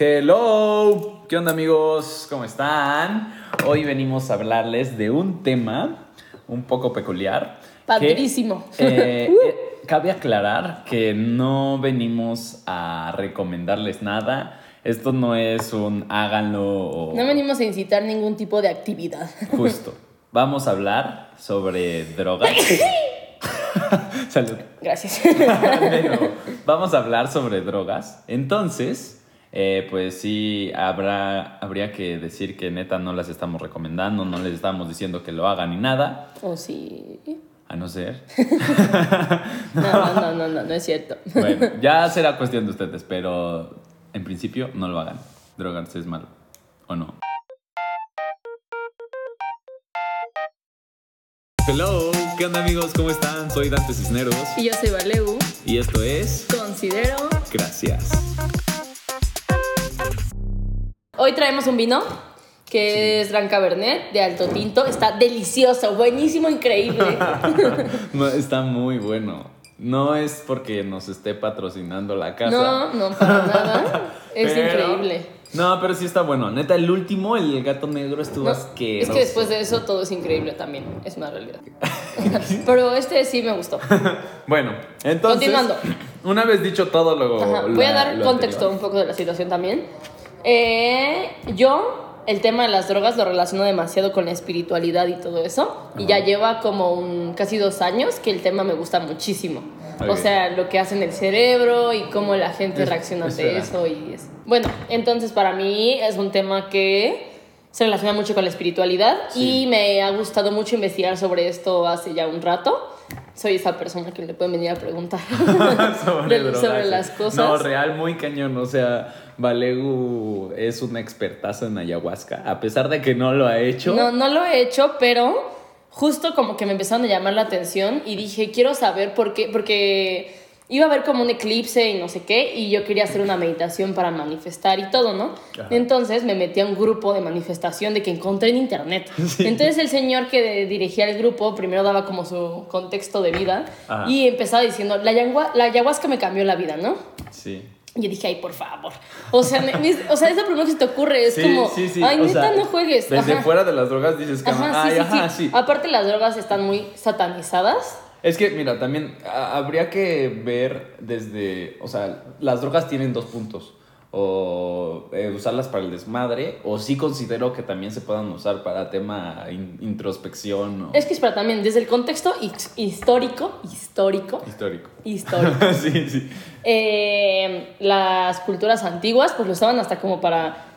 Hello, ¿qué onda amigos? ¿Cómo están? Hoy venimos a hablarles de un tema un poco peculiar. que, Padrísimo. eh, eh, cabe aclarar que no venimos a recomendarles nada. Esto no es un háganlo o No venimos a incitar ningún tipo de actividad. justo. Vamos a hablar sobre drogas. Salud. Gracias. Pero vamos a hablar sobre drogas. Entonces, eh, pues sí, habrá, habría que decir que neta no las estamos recomendando, no les estamos diciendo que lo hagan ni nada, ¿O sí? a no ser. No, no, no, no, no, no es cierto. Bueno, ya será cuestión de ustedes, pero en principio no lo hagan. Drogarse es malo, ¿o no? Hello, ¿qué onda amigos? ¿Cómo están? Soy Dante Cisneros Y yo soy Valeu. y esto es Considero. Gracias. Hoy traemos un vino que es Gran Cabernet de Alto Tinto. Está delicioso, buenísimo, increíble. No, está muy bueno. No es porque nos esté patrocinando la casa. No, no, para nada. Es pero- increíble. No, pero sí está bueno. Neta, el último, el gato negro, estuvo No, asqueroso. es que después de eso todo es increíble también. Es una realidad. Pero este sí me gustó. Bueno, entonces. Continuando. Una vez dicho todo lo. Ajá, Voy a dar contexto anterior. un poco de la situación también. Eh, yo el tema de las drogas lo relaciono demasiado con la espiritualidad y todo eso. Y ya lleva como un, casi dos años que el tema me gusta muchísimo. O sea, lo que hace en el cerebro y cómo la gente Es- reacciona ante eso. Y es... Bueno, entonces para mí es un tema que se relaciona mucho con la espiritualidad Sí. y me ha gustado mucho investigar sobre esto hace ya un rato. Soy esa persona que le pueden venir a preguntar sobre, de- drogas. sobre las cosas. No, real, muy cañón. O sea, Valegu es una expertaza en ayahuasca. A pesar de que no lo ha hecho. No, no lo he hecho, pero justo como que me empezaron a llamar la atención y dije, quiero saber por qué, porque iba a haber como un eclipse y no sé qué, y yo quería hacer una meditación para manifestar y todo, ¿no? Ajá. Entonces me metí a un grupo de manifestación de que encontré en internet. Entonces el señor que dirigía el grupo primero daba como su contexto de vida Ajá. y empezaba diciendo, la, ayahuasca- la ayahuasca me cambió la vida, ¿no? Sí. Y yo dije, ay, por favor. O sea, me- me- o sea es lo primero que se te ocurre. Es Sí, como, sí, sí. ay, neta, no juegues. Desde Ajá. fuera de las drogas dices que. Ajá, ay, ajá, sí. Aparte las drogas están muy satanizadas. Es que, mira, también a- habría que ver desde, o sea, las drogas tienen dos puntos. O eh, usarlas para el desmadre, o sí considero que también se puedan usar para tema in- introspección o Es que espera también, desde el contexto his- histórico, histórico, histórico. histórico, sí, sí. eh, las culturas antiguas pues lo usaban hasta como para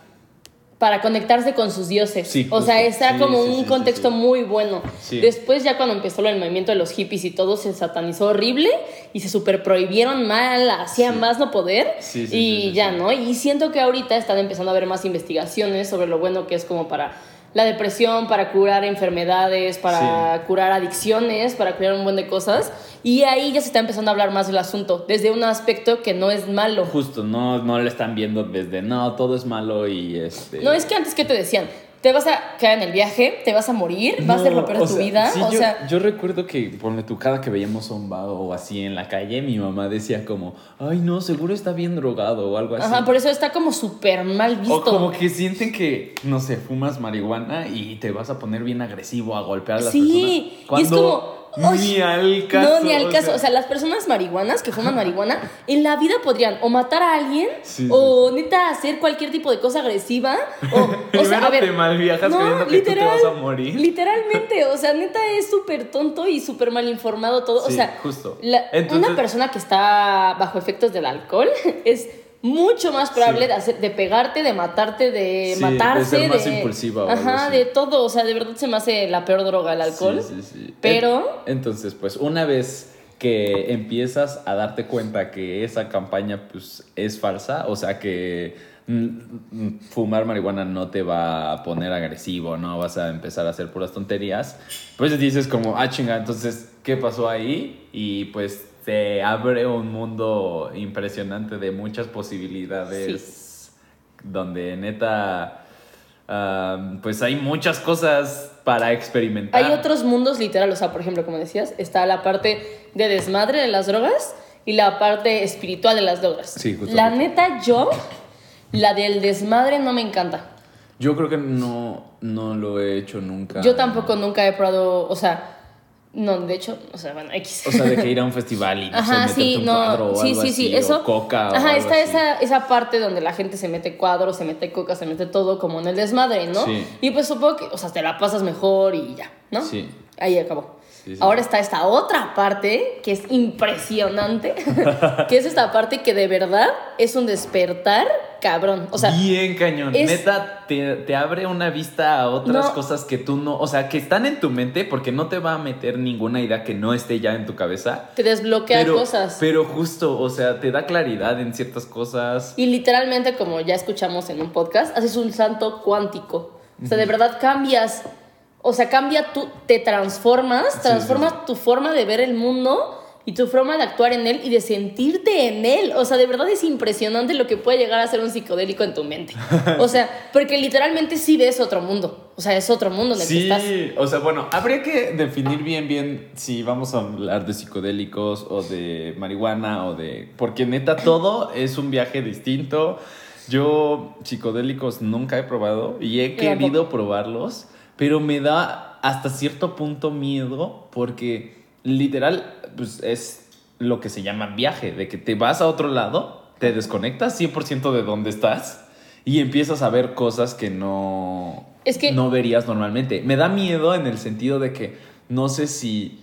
para conectarse con sus dioses. Sí, o sea, está Sí, como sí, un contexto muy bueno. Sí. Después ya cuando empezó el movimiento de los hippies y todo se satanizó horrible y se super prohibieron mal, hacían más no poder Sí, sí, y ya. ¿no? Y siento que ahorita están empezando a haber más investigaciones sobre lo bueno que es como para la depresión, para curar enfermedades, para curar adicciones, para curar un buen de cosas. Y ahí ya se está empezando a hablar más del asunto, desde un aspecto que no es malo. Justo, no, no lo están viendo desde, no, todo es malo y este... No, es que antes que te decían, te vas a quedar en el viaje, te vas a morir, vas a o tu sea, vida. sí, o yo, sea, yo recuerdo que, ponle tu cada que veíamos a un o así en la calle, mi mamá decía como, ay no, seguro está bien drogado o algo así. ajá, por eso está como súper mal visto. O como que sienten que, no sé, fumas marihuana y te vas a poner bien agresivo a golpear a las Sí, personas. y es como. Ni "Ay, al caso. No, ni al caso. O sea, las personas marihuanas que fuman marihuana en la vida podrían o matar a alguien Sí, o neta hacer cualquier tipo de cosa agresiva. O, o sea, a ver. te malviajas creyendo que tú te vas a morir. Literalmente, o sea, neta es súper tonto y súper mal informado todo. o sea, justo. la- Entonces- una persona que está bajo efectos del alcohol es mucho más probable Sí. de, hacer, de pegarte, de matarte, de Sí, de matarse. ser más impulsiva o algo Ajá, de todo. O sea, de verdad se me hace la peor droga el alcohol. Sí, sí, sí. Pero- En- Entonces, pues, una vez que empiezas a darte cuenta que esa campaña, pues, es falsa, o sea, que mm, mm, fumar marihuana no te va a poner agresivo, no vas a empezar a hacer puras tonterías, pues dices como, ah, chinga, entonces, ¿qué pasó ahí? Y pues te abre un mundo impresionante de muchas posibilidades donde neta, pues hay muchas cosas para experimentar. Hay otros mundos literal, o sea, por ejemplo, como decías, está la parte de desmadre de las drogas y la parte espiritual de las drogas. Sí, justo, La justo. neta, yo La del desmadre no me encanta. Yo creo que no, no lo he hecho nunca. Yo tampoco nunca he probado, o sea, no, de hecho, o sea, bueno, X. O sea, de que ir a un festival y no Ajá, sé, sí, meterte un no, cuadro o sí, algo sí, así, sí, o eso. coca o Ajá, algo está así. esa, esa parte donde la gente se mete cuadros, se mete coca, se mete todo como en el desmadre, ¿no? Sí. Y pues supongo que, o sea, te la pasas mejor y ya, ¿no? Sí. Ahí acabó. Sí, sí. Ahora está esta otra parte que es impresionante, que es esta parte que de verdad es un despertar cabrón. O sea, Bien cañón. es- Neta, te, te abre una vista a otras No. cosas que tú no, o sea, que están en tu mente porque no te va a meter ninguna idea que no esté ya en tu cabeza. te desbloquea Pero, cosas. pero justo, o sea, te da claridad en ciertas cosas. Y literalmente, como ya escuchamos en un podcast, haces un salto cuántico. O sea, de verdad cambias. O sea, cambia tú, te transformas, sí, transformas tu forma de ver el mundo y tu forma de actuar en él y de sentirte en él. O sea, de verdad es impresionante lo que puede llegar a ser un psicodélico en tu mente. O sea, porque literalmente sí ves otro mundo. O sea, es otro mundo en el que Sí, estás. o sea, bueno, habría que definir bien, bien si vamos a hablar de psicodélicos o de marihuana o de... Porque neta, todo es un viaje distinto. Yo psicodélicos nunca he probado y he querido probarlos, pero me da hasta cierto punto miedo porque literal, pues es lo que se llama viaje, de que te vas a otro lado, te desconectas 100% de donde estás y empiezas a ver cosas que no, Es que- no verías normalmente. Me da miedo en el sentido de que no sé si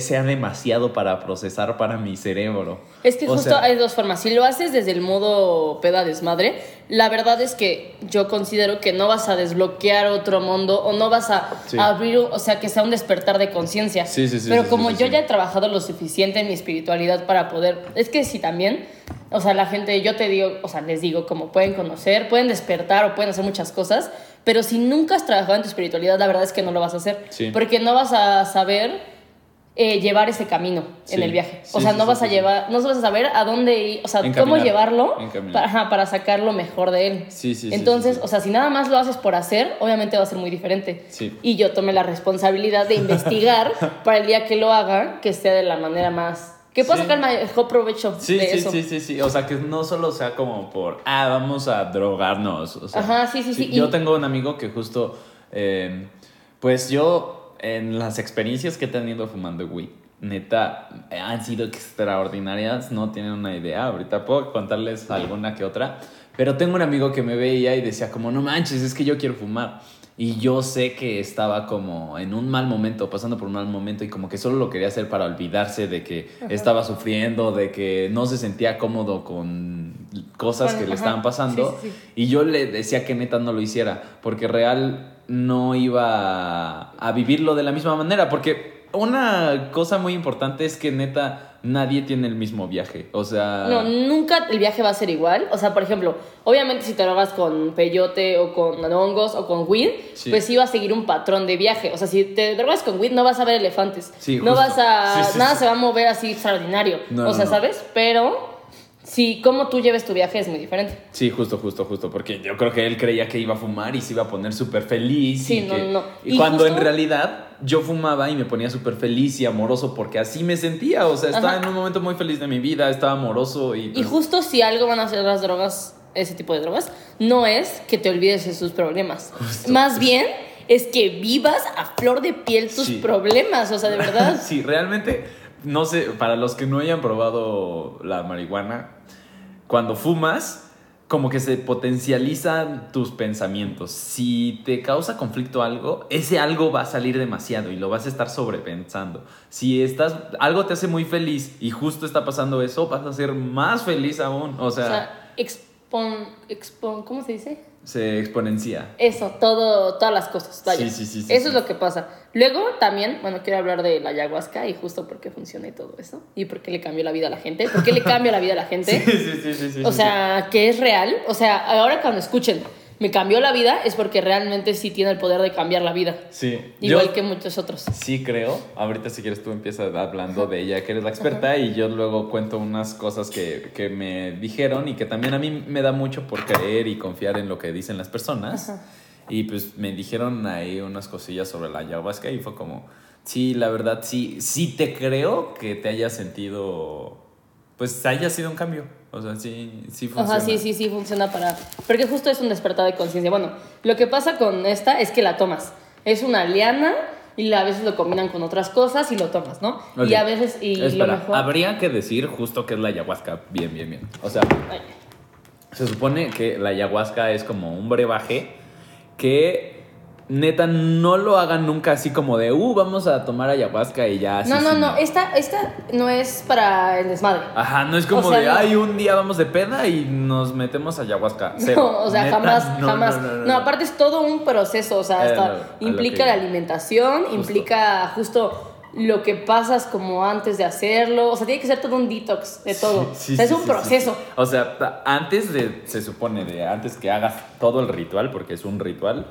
sea demasiado para procesar para mi cerebro. Es que O justo sea, hay dos formas. Si lo haces desde el modo peda desmadre, la verdad es que yo considero que no vas a desbloquear otro mundo o no vas a Sí. abrir, o sea, que sea un despertar de conciencia. Sí, sí, sí, Pero sí, como sí, yo ya he trabajado lo suficiente en mi espiritualidad para poder, es que sí también, o sea, la gente, yo te digo, o sea, les digo, como pueden conocer, pueden despertar o pueden hacer muchas cosas, pero si nunca has trabajado en tu espiritualidad, la verdad es que no lo vas a hacer. Sí. Porque no vas a saber eh, llevar ese camino en Sí. el viaje. O Sí, sea, no sí, vas a llevar, no vas a saber a dónde ir, o sea, cómo llevarlo para, para sacar lo mejor de él. Sí, sí, sí, Entonces, o sea, si nada más lo haces por hacer, obviamente va a ser muy diferente. Sí. Y yo tomé la responsabilidad de investigar para el día que lo haga, que sea de la manera más... Que pueda Sí. sacar mejor provecho Sí, de sí, eso. sí, sí, sí. O sea, que no solo sea como por, ah, vamos a drogarnos. O sea, Ajá, sí, sí, sí. Yo Y- tengo un amigo que justo, eh, pues yo, en las experiencias que he tenido fumando weed, neta, han sido extraordinarias, no tienen una idea. Ahorita puedo contarles alguna que otra. Pero tengo un amigo que me veía y decía como, no manches, es que yo quiero fumar. Y yo sé que estaba como en un mal momento, pasando por un mal momento y como que solo lo quería hacer para olvidarse de que estaba sufriendo, de que no se sentía cómodo con cosas que le estaban pasando. sí, sí, sí. Y yo le decía que neta no lo hiciera, porque real no iba a, vivirlo de la misma manera, porque una cosa muy importante es que neta nadie tiene el mismo viaje, o sea... No, nunca el viaje va a ser igual. O sea, por ejemplo, obviamente si te drogas con peyote o con hongos o con weed, Sí. pues sí va a seguir un patrón de viaje. O sea, si te drogas con weed no vas a ver elefantes. Sí, no justo. vas a... Sí, nada se va a mover así extraordinario. No, o sea, no. ¿sabes? Pero si cómo tú lleves tu viaje es muy diferente. Sí, justo, justo, justo, porque yo creo que él creía que iba a fumar y se iba a poner súper feliz. Sí, y no, que- no. Y, Y cuando en realidad yo fumaba y me ponía súper feliz y amoroso porque así me sentía, o sea, estaba Ajá. en un momento muy feliz de mi vida, estaba amoroso y... Y pues, justo si algo van a hacer las drogas, ese tipo de drogas, no es que te olvides de sus problemas. Justo. Más bien es que vivas a flor de piel tus Sí. problemas. O sea, de verdad. Sí, realmente, no sé, para los que no hayan probado la marihuana, cuando fumas, como que se potencializan tus pensamientos. Si te causa conflicto algo, ese algo va a salir demasiado y lo vas a estar sobrepensando. Si estás, algo te hace muy feliz y justo está pasando eso, vas a ser más feliz aún. O sea, O sea, expon, expon, ¿cómo se dice? Se exponencia. Eso, todo, todas las cosas. Vaya. Sí, sí, sí, sí, eso sí. es lo que pasa. Luego también, bueno, quiero hablar de la ayahuasca y justo por qué funciona y todo eso. Y por qué le cambió la vida a la gente. ¿Por qué le cambia la vida a la gente? Sí, sí, sí, sí, o sea, que es real. O sea, ahora cuando escuchen, me cambió la vida, es porque realmente sí tiene el poder de cambiar la vida. sí. Igual Yo- que muchos otros. Sí, creo. Ahorita si quieres tú empiezas hablando de ella, que eres la experta, y yo luego cuento unas cosas que, que me dijeron y que también a mí me da mucho por creer y confiar en lo que dicen las personas. Ajá. Y pues me dijeron ahí unas cosillas sobre la ayahuasca y fue como, sí, la verdad, sí, sí te creo que te haya sentido, pues haya sido un cambio. O sea, sí, sí funciona. Ajá, sí, sí, sí, funciona para... Porque justo es un despertar de conciencia. Bueno, lo que pasa con esta es que la tomas. Es una liana y a veces lo combinan con otras cosas y lo tomas, ¿no? Y a veces... Y lo Espera, mejor... habría que decir justo que es la ayahuasca. Bien, bien, bien. O sea, Ay. se supone que la ayahuasca es como un brebaje que neta no lo hagan nunca así como de, uh, vamos a tomar ayahuasca y ya. así No, no, no, esta, esta no es para el desmadre. Ajá, no es como O sea, de, no. ay, un día vamos de peda y nos metemos ayahuasca. Cero. No, o sea, Neta, jamás, no, jamás. no, aparte es todo un proceso, o sea, Eh, hasta implica que- la alimentación, implica justo lo que pasas como antes de hacerlo, o sea, tiene que ser todo un detox de todo. Sí, o sea, es sí, un sí, proceso. sí, sí. O sea, antes de, se supone, de antes que hagas todo el ritual, porque es un ritual,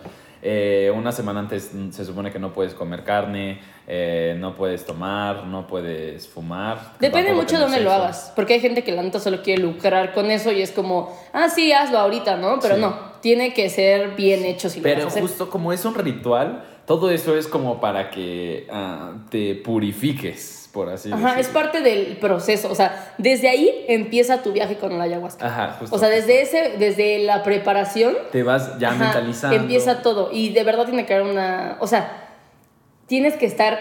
eh, una semana antes se supone que no puedes comer carne, eh, no puedes tomar, no puedes fumar. Depende mucho de dónde lo hagas, porque hay gente que la neta solo quiere lucrar con eso y es como, ah, sí, hazlo ahorita, ¿no? Pero Sí. no, tiene que ser bien hecho si lo Pero vas a hacer. justo como es un ritual, todo eso es como para que ah, te purifiques, por así Ajá, es parte del proceso, o sea, desde ahí empieza tu viaje con la ayahuasca. Ajá, justo. O sea, desde ese, desde la preparación te vas ya Ajá, mentalizando. Empieza todo. Y de verdad tiene que haber una. O sea, tienes que estar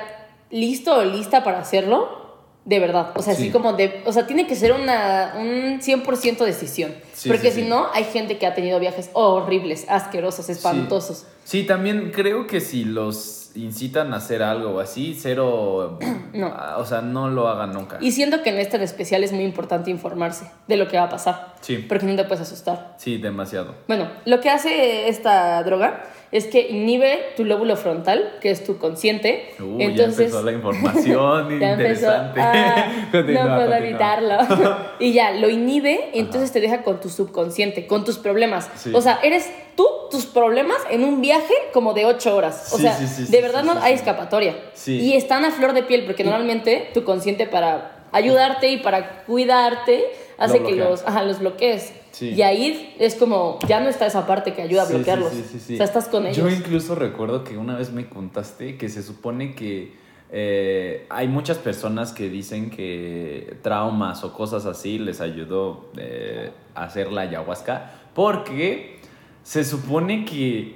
listo o lista para hacerlo. De verdad. O sea, Sí. así como de. O sea, tiene que ser una, un 100% decisión. Sí, Porque sí, si no, hay gente que ha tenido viajes horribles, asquerosos, espantosos. Sí, también creo que si los incitan a hacer algo así, cero. No. ah, O sea, no lo hagan nunca. Y siento que en este especial es muy importante informarse de lo que va a pasar. Sí. Porque no te puedes asustar. Sí, demasiado. Bueno, lo que hace esta droga es que inhibe tu lóbulo frontal, que es tu consciente. Uh, ya Entonces, empezó la información Ya empezó. interesante. Ah, Continúa, no puedo evitarlo. y ya, lo inhibe, entonces te deja con tu subconsciente, con tus problemas. Sí. O sea, eres tú, tus problemas, en un viaje como de ocho horas. O Sí, sea, sí, sí, de verdad no hay escapatoria. Sí. Y están a flor de piel, porque normalmente tu consciente para ayudarte y para cuidarte hace Lo que los, ajá, los bloquees. Y ahí es como, ya no está esa parte que ayuda a bloquearlos. O sea, estás con ellos. Yo incluso recuerdo que una vez me contaste que se supone que eh, hay muchas personas que dicen que traumas o cosas así les ayudó eh, a hacer la ayahuasca porque se supone que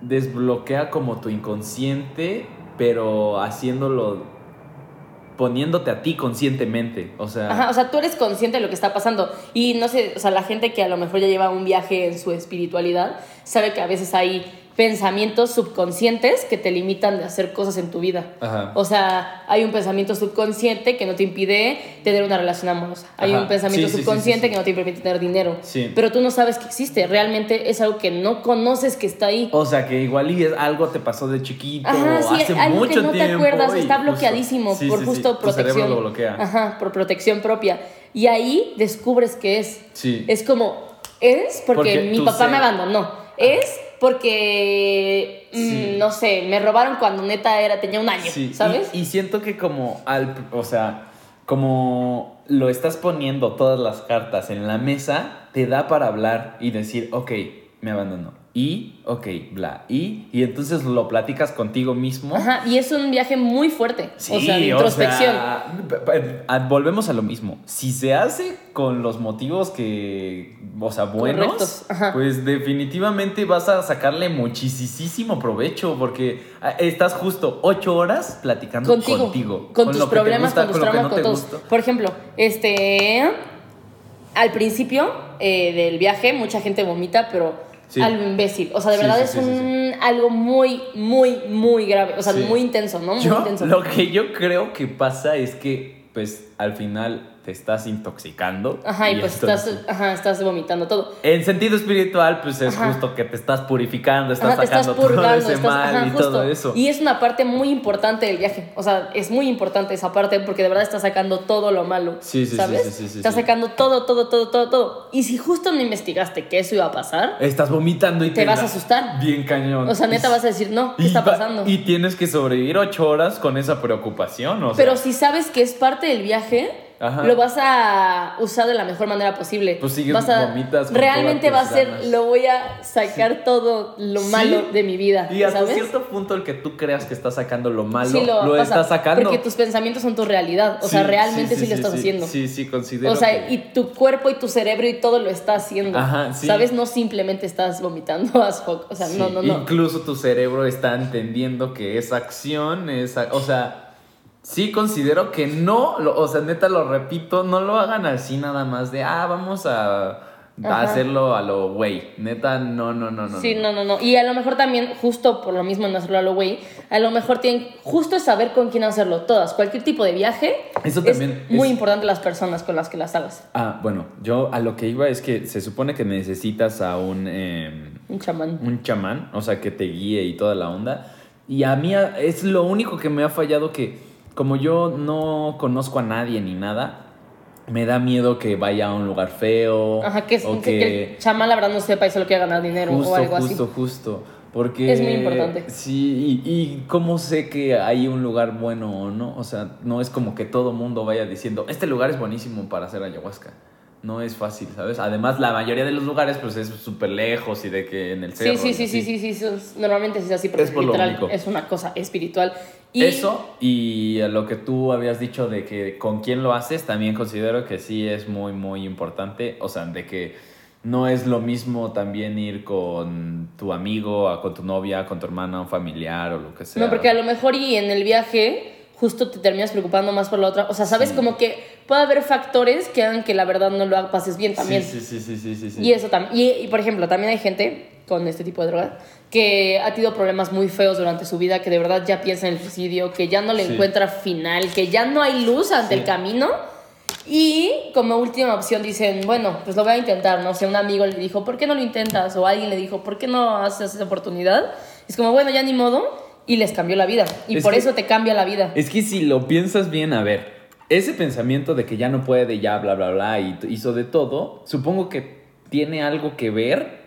desbloquea como tu inconsciente pero haciéndolo poniéndote a ti conscientemente o sea Ajá, o sea, tú eres consciente de lo que está pasando. Y no sé, o sea, la gente que a lo mejor ya lleva un viaje en su espiritualidad sabe que a veces hay pensamientos subconscientes que te limitan de hacer cosas en tu vida. Ajá. O sea, hay un pensamiento subconsciente que no te impide tener una relación amorosa. Hay Ajá. un pensamiento Sí, subconsciente sí, sí. que no te permite tener dinero. Sí. Pero tú no sabes que existe. Realmente es algo que no conoces que está ahí. O sea, que igual y es, algo te pasó de chiquito Ajá, sí, hace algo mucho que no te tiempo acuerdas, y está bloqueadísimo por justo protección. lo bloquea. Ajá, por protección propia. Y ahí descubres que es. Sí. Es como, es porque, Porque mi papá ser- me abandonó. Es porque, mm, no sé, me robaron cuando neta era, tenía un año, Sí, ¿sabes? Y, y siento que como al, o sea, como lo estás poniendo todas las cartas en la mesa, te da para hablar y decir, ok, me abandonó. Y, ok, bla. Y, y entonces lo platicas contigo mismo. Ajá, y es un viaje muy fuerte. Sí, o sea, de introspección. sea, p- p- a- volvemos a lo mismo. Si se hace con los motivos que, o sea, buenos, pues definitivamente vas a sacarle muchísimo provecho porque ah, estás justo ocho horas platicando contigo, contigo. con, lo tus problemas, gusta, con tus traumas, no con te todos. gusta. Por ejemplo, este, al principio eh, del viaje mucha gente vomita, pero Sí. algo imbécil. O sea, de verdad es un algo muy, muy, muy grave. O sea, muy intenso, ¿no? Muy Yo, intenso. lo que yo creo que pasa es que, pues, al final te estás intoxicando. Ajá, y, pues entonces- estás, ajá, estás vomitando todo. En sentido espiritual, pues es Ajá. justo que te estás purificando, estás Ajá, te estás sacando todo purgando, ese estás, mal y justo. todo eso. Y es una parte muy importante del viaje. O sea, es muy importante esa parte porque de verdad estás sacando todo lo malo. Sí, sí, ¿sabes? sí, sí, sí, estás sacando todo, todo, todo, todo, todo. Y si justo no investigaste que eso iba a pasar, Estás vomitando y Te vas a asustar. Bien cañón. o sea, neta vas a decir, no, ¿qué y está pasando? Y tienes que sobrevivir ocho horas con esa preocupación, o sea. Pero si sabes que es parte del viaje, Ajá. lo vas a usar de la mejor manera posible. Pues sigues, vas a, vomitas con realmente va a ser, ganas. lo voy a sacar todo lo Sí. malo de mi vida, Y hasta ¿sabes? cierto punto el que tú creas que estás sacando lo malo, Sí, lo, o sea, estás sacando. Porque tus pensamientos son tu realidad. O sea, Sí, realmente sí, sí, lo estás sí, haciendo. Sí, sí, considero O sea, que- y tu cuerpo y tu cerebro y todo lo está haciendo. Ajá, sí. ¿Sabes? No simplemente estás vomitando as fuck. O sea, Sí, no, no, no. Incluso tu cerebro está entendiendo que esa acción es. O sea, sí considero que no. lo- o sea, neta lo repito, no lo hagan así nada más de, ah, vamos a, a hacerlo a lo güey. Neta, no, no, no, no. Sí, no, no, no. Y a lo mejor también, justo por lo mismo en hacerlo a lo güey, a lo mejor tienen, justo es saber con quién hacerlo. Todas, cualquier tipo de viaje. Eso es también muy es- importante las personas con las que las hagas. Ah, bueno, yo a lo que iba es que se supone que necesitas a un. em, Un chamán. un chamán, o sea, que te guíe y toda la onda. Y a mí es lo único que me ha fallado que como yo no conozco a nadie ni nada, me da miedo que vaya a un lugar feo. Ajá, que, o que, que el chamán la verdad no sepa y solo quiere ganar dinero justo, o algo justo, así. justo. Porque Es muy importante. Sí, y, y cómo sé que hay un lugar bueno o no. O sea, no es como que todo mundo vaya diciendo, este lugar es buenísimo para hacer ayahuasca. No es fácil, ¿sabes? Además, la mayoría de los lugares, pues es súper lejos y de que en el cerro. Sí, sí, sí, sí, sí, sí, sí, Normalmente es así porque Es por lo literal único. es una cosa espiritual. Y Eso y lo que tú habías dicho de que con quién lo haces, también considero que sí es muy, muy importante. O sea, de que no es lo mismo también ir con tu amigo, con tu novia, con tu hermana, un familiar o lo que sea. No, porque a lo mejor y en el viaje justo te terminas preocupando más por la otra. O sea, sabes Sí. como que puede haber factores que hagan que la verdad no lo pases bien también. Sí, sí, sí, sí, sí, sí. Y eso también. Y, y, por ejemplo, también hay gente con este tipo de drogas que ha tenido problemas muy feos durante su vida, que de verdad ya piensa en el suicidio, que ya no le Sí. encuentra final, que ya no hay luz ante Sí. el camino. Y como última opción dicen, bueno, pues lo voy a intentar, no sé, un amigo le dijo, ¿por qué no lo intentas? O alguien le dijo, ¿por qué no haces esa oportunidad? Es como, bueno, ya ni modo, y les cambió la vida. Y Es por que- eso te cambia la vida. Es que si lo piensas bien, a ver, ese pensamiento de que ya no puede, ya bla, bla, bla, y hizo de todo, supongo que tiene algo que ver,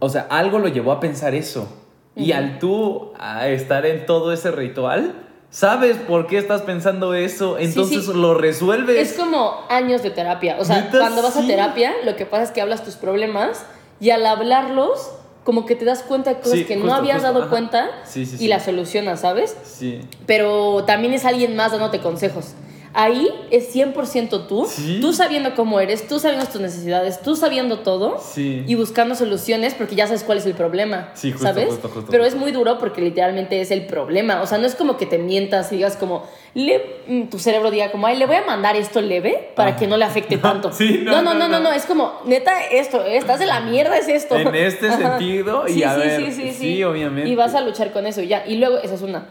o sea, algo lo llevó a pensar eso. Y al tú a estar en todo ese ritual, sabes por qué estás pensando eso, entonces sí. lo resuelves. Es como años de terapia. O sea, cuando vas a terapia, lo que pasa es que hablas tus problemas y al hablarlos, como que te das cuenta de cosas que no habías justo, dado ajá. cuenta y las solucionas, ¿sabes? Sí. Pero también es alguien más dándote consejos. Ahí es 100% tú, Sí. tú sabiendo cómo eres, tú sabiendo tus necesidades, tú sabiendo todo Sí. y buscando soluciones porque ya sabes cuál es el problema, Sí, justo, ¿sabes? justo, justo, Pero es muy duro porque literalmente es el problema, o sea, no es como que te mientas y digas como, le- mm, tu cerebro diga como, ay, le voy a mandar esto leve para Ah. que no le afecte tanto. Sí, no, no, no, no, no, es como, neta, esto, estás de la mierda, es esto. En este sentido, y a sí, ver, sí, sí, sí, sí. obviamente. Y vas a luchar con eso y ya. Y luego, esa es una.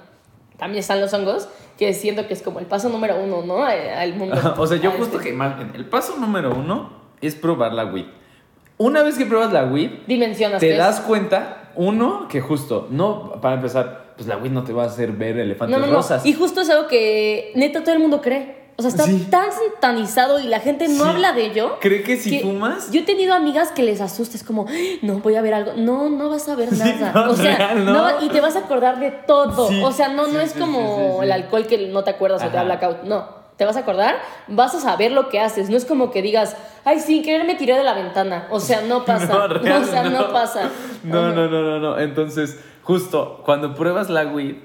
También están los hongos, que siento que es como el paso número uno, ¿no? Al mundo. o sea, yo justo este. que bien, el paso número uno es probar la weed. Una vez que pruebas la weed, Dimensionas. te das cuenta, uno, que justo, no, para empezar, pues la weed no te va a hacer ver elefantes No, no, no. rosas. Y justo es algo que neta todo el mundo cree. O sea, está Sí. tan satanizado y la gente no Sí. habla de ello. ¿Cree que si que fumas? Yo he tenido amigas que les asustes como, "Ay, no, voy a ver algo. No, no vas a ver Sí, nada. no, o sea, real, ¿no? va- y te vas a acordar de todo. O sea, no, no es como el alcohol que no te acuerdas o te da blackout. No. Te vas a acordar, vas a saber lo que haces. No es como que digas, ay, sin querer me tiré de la ventana. O sea, no pasa. Real, o sea, no, no. pasa. No, no, no, no, no. Entonces, justo cuando pruebas la weed,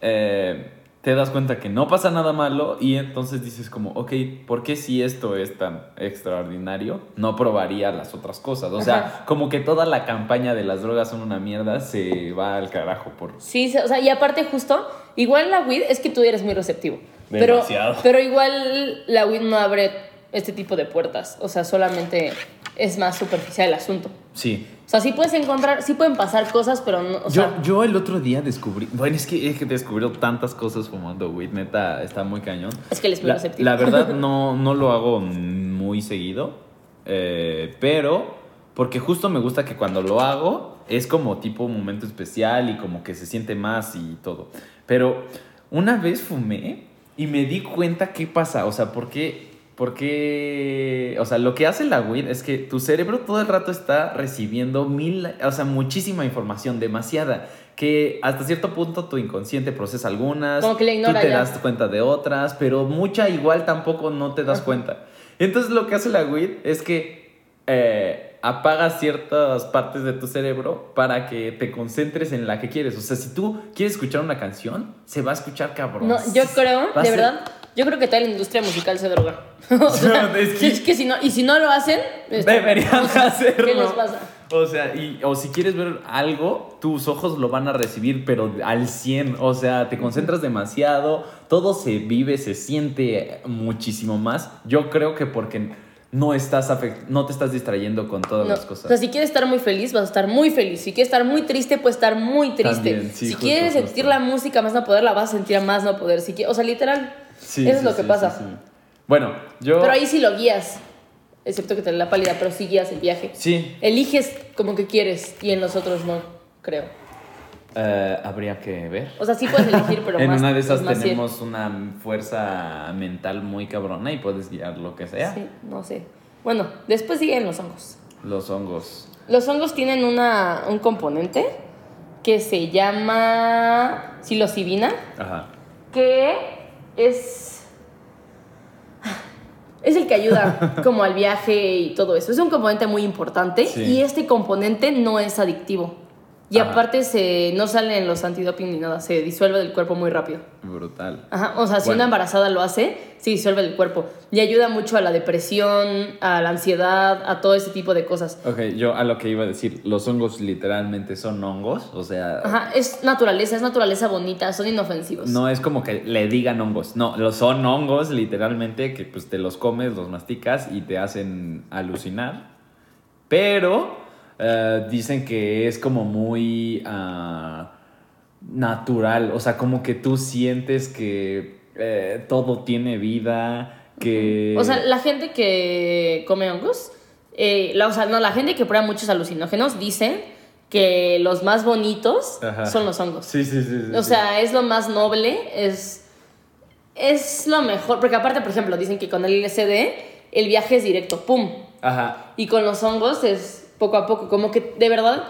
eh, te das cuenta que no pasa nada malo y entonces dices como, ok, ¿por qué si esto es tan extraordinario, no probaría las otras cosas? O sea, Ajá. como que toda la campaña de las drogas son una mierda, se va al carajo por... Sí, o sea, y aparte justo, igual la weed es que tú eres muy receptivo. Pero, Demasiado. pero igual la weed no abre este tipo de puertas. O sea, solamente es más superficial el asunto. Sí. O sea, sí puedes encontrar, sí pueden pasar cosas, pero no, o Yo, sea, yo el otro día descubrí, bueno, es que, es que descubrió tantas cosas fumando weed, neta, está muy cañón. es que él es muy La, la verdad no, no lo hago muy seguido, eh, pero porque justo me gusta que cuando lo hago es como tipo un momento especial y como que se siente más y todo. Pero una vez fumé y me di cuenta qué pasa, o sea, porque porque, o sea, lo que hace la weed es que tu cerebro todo el rato está recibiendo mil, o sea, muchísima información, demasiada, que hasta cierto punto tu inconsciente procesa algunas, Como que le ignora tú te ya. das cuenta de otras, pero mucha igual tampoco no te das cuenta. Entonces lo que hace la weed es que eh, apaga ciertas partes de tu cerebro para que te concentres en la que quieres. O sea, si tú quieres escuchar una canción, se va a escuchar cabrón. No, yo creo, de ser- verdad, yo creo que toda la industria musical se droga. o sea, Es que- es que si no, y si no lo hacen, está- Deberían o sea, hacerlo. ¿Qué les pasa? O sea, y, o si quieres ver algo, tus ojos lo van a recibir, pero al 100. O sea, te concentras demasiado, todo se vive, se siente muchísimo más. Yo creo que porque no, estás afect- no te estás distrayendo con todas No, las O cosas. sea, si quieres estar muy feliz, vas a estar muy feliz. Si quieres estar muy triste, puedes estar muy triste. También, sí, si justo, quieres justo. sentir la música más no poder, la vas a sentir más no poder. Si o sea, literal, Sí, eso es sí, lo que sí, pasa. Bueno, yo... Pero ahí sí lo guías. Excepto que te la pálida, pero sí guías el viaje. Sí, Eliges como que quieres y en los otros no, creo. eh, habría que ver. O sea, sí puedes elegir, pero en más. una de esas más tenemos una fuerza mental muy cabrona y puedes guiar lo que sea. Sí, no sé. Bueno, después siguen los hongos. Los hongos. Los hongos tienen una, un componente que se llama psilocibina, Ajá. que es es el que ayuda como al viaje y todo eso. Es un componente muy importante Sí. y este componente no es adictivo. Y Ajá. aparte se no salen los antidoping ni nada, se disuelve del cuerpo muy rápido. Brutal. Ajá, o sea, si Bueno. una embarazada lo hace, se disuelve del cuerpo. Y ayuda mucho a la depresión, a la ansiedad, a todo ese tipo de cosas. Ok, yo a lo que iba a decir, los hongos literalmente son hongos, o sea, Ajá, es naturaleza, es naturaleza bonita, son inofensivos. no es como que le digan hongos, no, los son hongos literalmente que pues te los comes, los masticas y te hacen alucinar, pero eh, dicen que es como muy ah, natural, o sea, como que tú sientes que eh, todo tiene vida, que... O sea, la gente que come hongos, eh, la, o sea, no, la gente que prueba muchos alucinógenos dice que los más bonitos Ajá. son los hongos. Sí, sí, sí. sí, O sí. sea, es lo más noble, es, es lo mejor. Porque aparte, por ejemplo, dicen que con el LSD el viaje es directo, ¡pum! Ajá. Y con los hongos es poco a poco, como que de verdad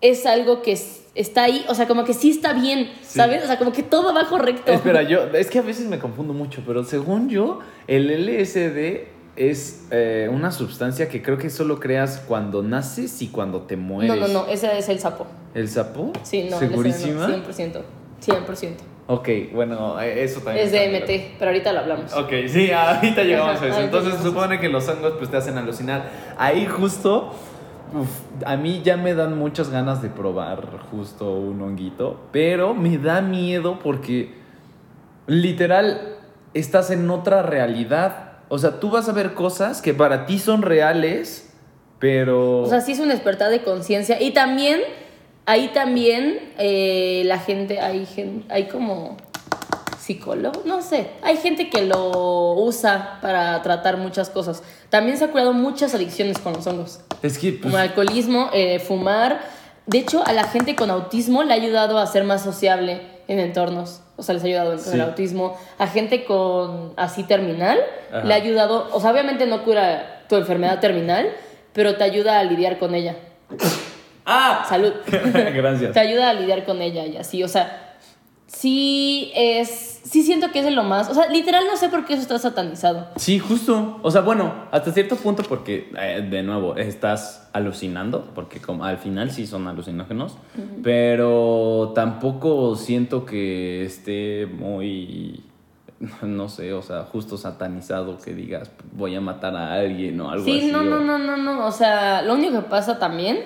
es algo que es- está ahí, o sea, como que sí está bien, Sí. ¿sabes? O sea, como que todo va correcto. Espera, yo, es que a veces me confundo mucho, pero según yo, el LSD es eh, una sustancia que creo que solo creas cuando naces y cuando te mueres. No, no, no, ese es el sapo. ¿El sapo? Sí, no, ¿Segurísima? no, 100%. 100%. Ok, bueno, eso también. Es de MT, pero ahorita lo hablamos. Ok, sí, ahorita llegamos Ajá, a eso. ahorita Entonces a supone que los hongos pues te hacen alucinar. Ahí justo, a mí ya me dan muchas ganas de probar justo un honguito, pero me da miedo porque literal estás en otra realidad. O sea, tú vas a ver cosas que para ti son reales, pero... O sea, sí es un despertar de conciencia. Y también, ahí también eh, la gente, hay, hay como psicólogos, no sé, hay gente que lo usa para tratar muchas cosas. También se ha curado muchas adicciones con los hongos, es que... pues, como alcoholismo, eh, fumar. De hecho, a la gente con autismo le ha ayudado a ser más sociable en entornos. O sea, les ha ayudado con Sí. el autismo. A gente con así terminal Ajá. le ha ayudado. O sea, obviamente no cura tu enfermedad terminal, pero te ayuda a lidiar con ella. ¡Ah! Salud. Gracias. te ayuda a lidiar con ella y así. O sea, sí es. Sí siento que es de lo más. O sea, literal no sé por qué eso está satanizado. Sí, justo. O sea, bueno, hasta cierto punto porque, eh, de nuevo, estás alucinando, porque como al final sí son alucinógenos, pero tampoco siento que esté muy, no sé, o sea, justo satanizado que digas voy a matar a alguien o algo así. Sí, no, o- no, no, no, no. O sea, lo único que pasa también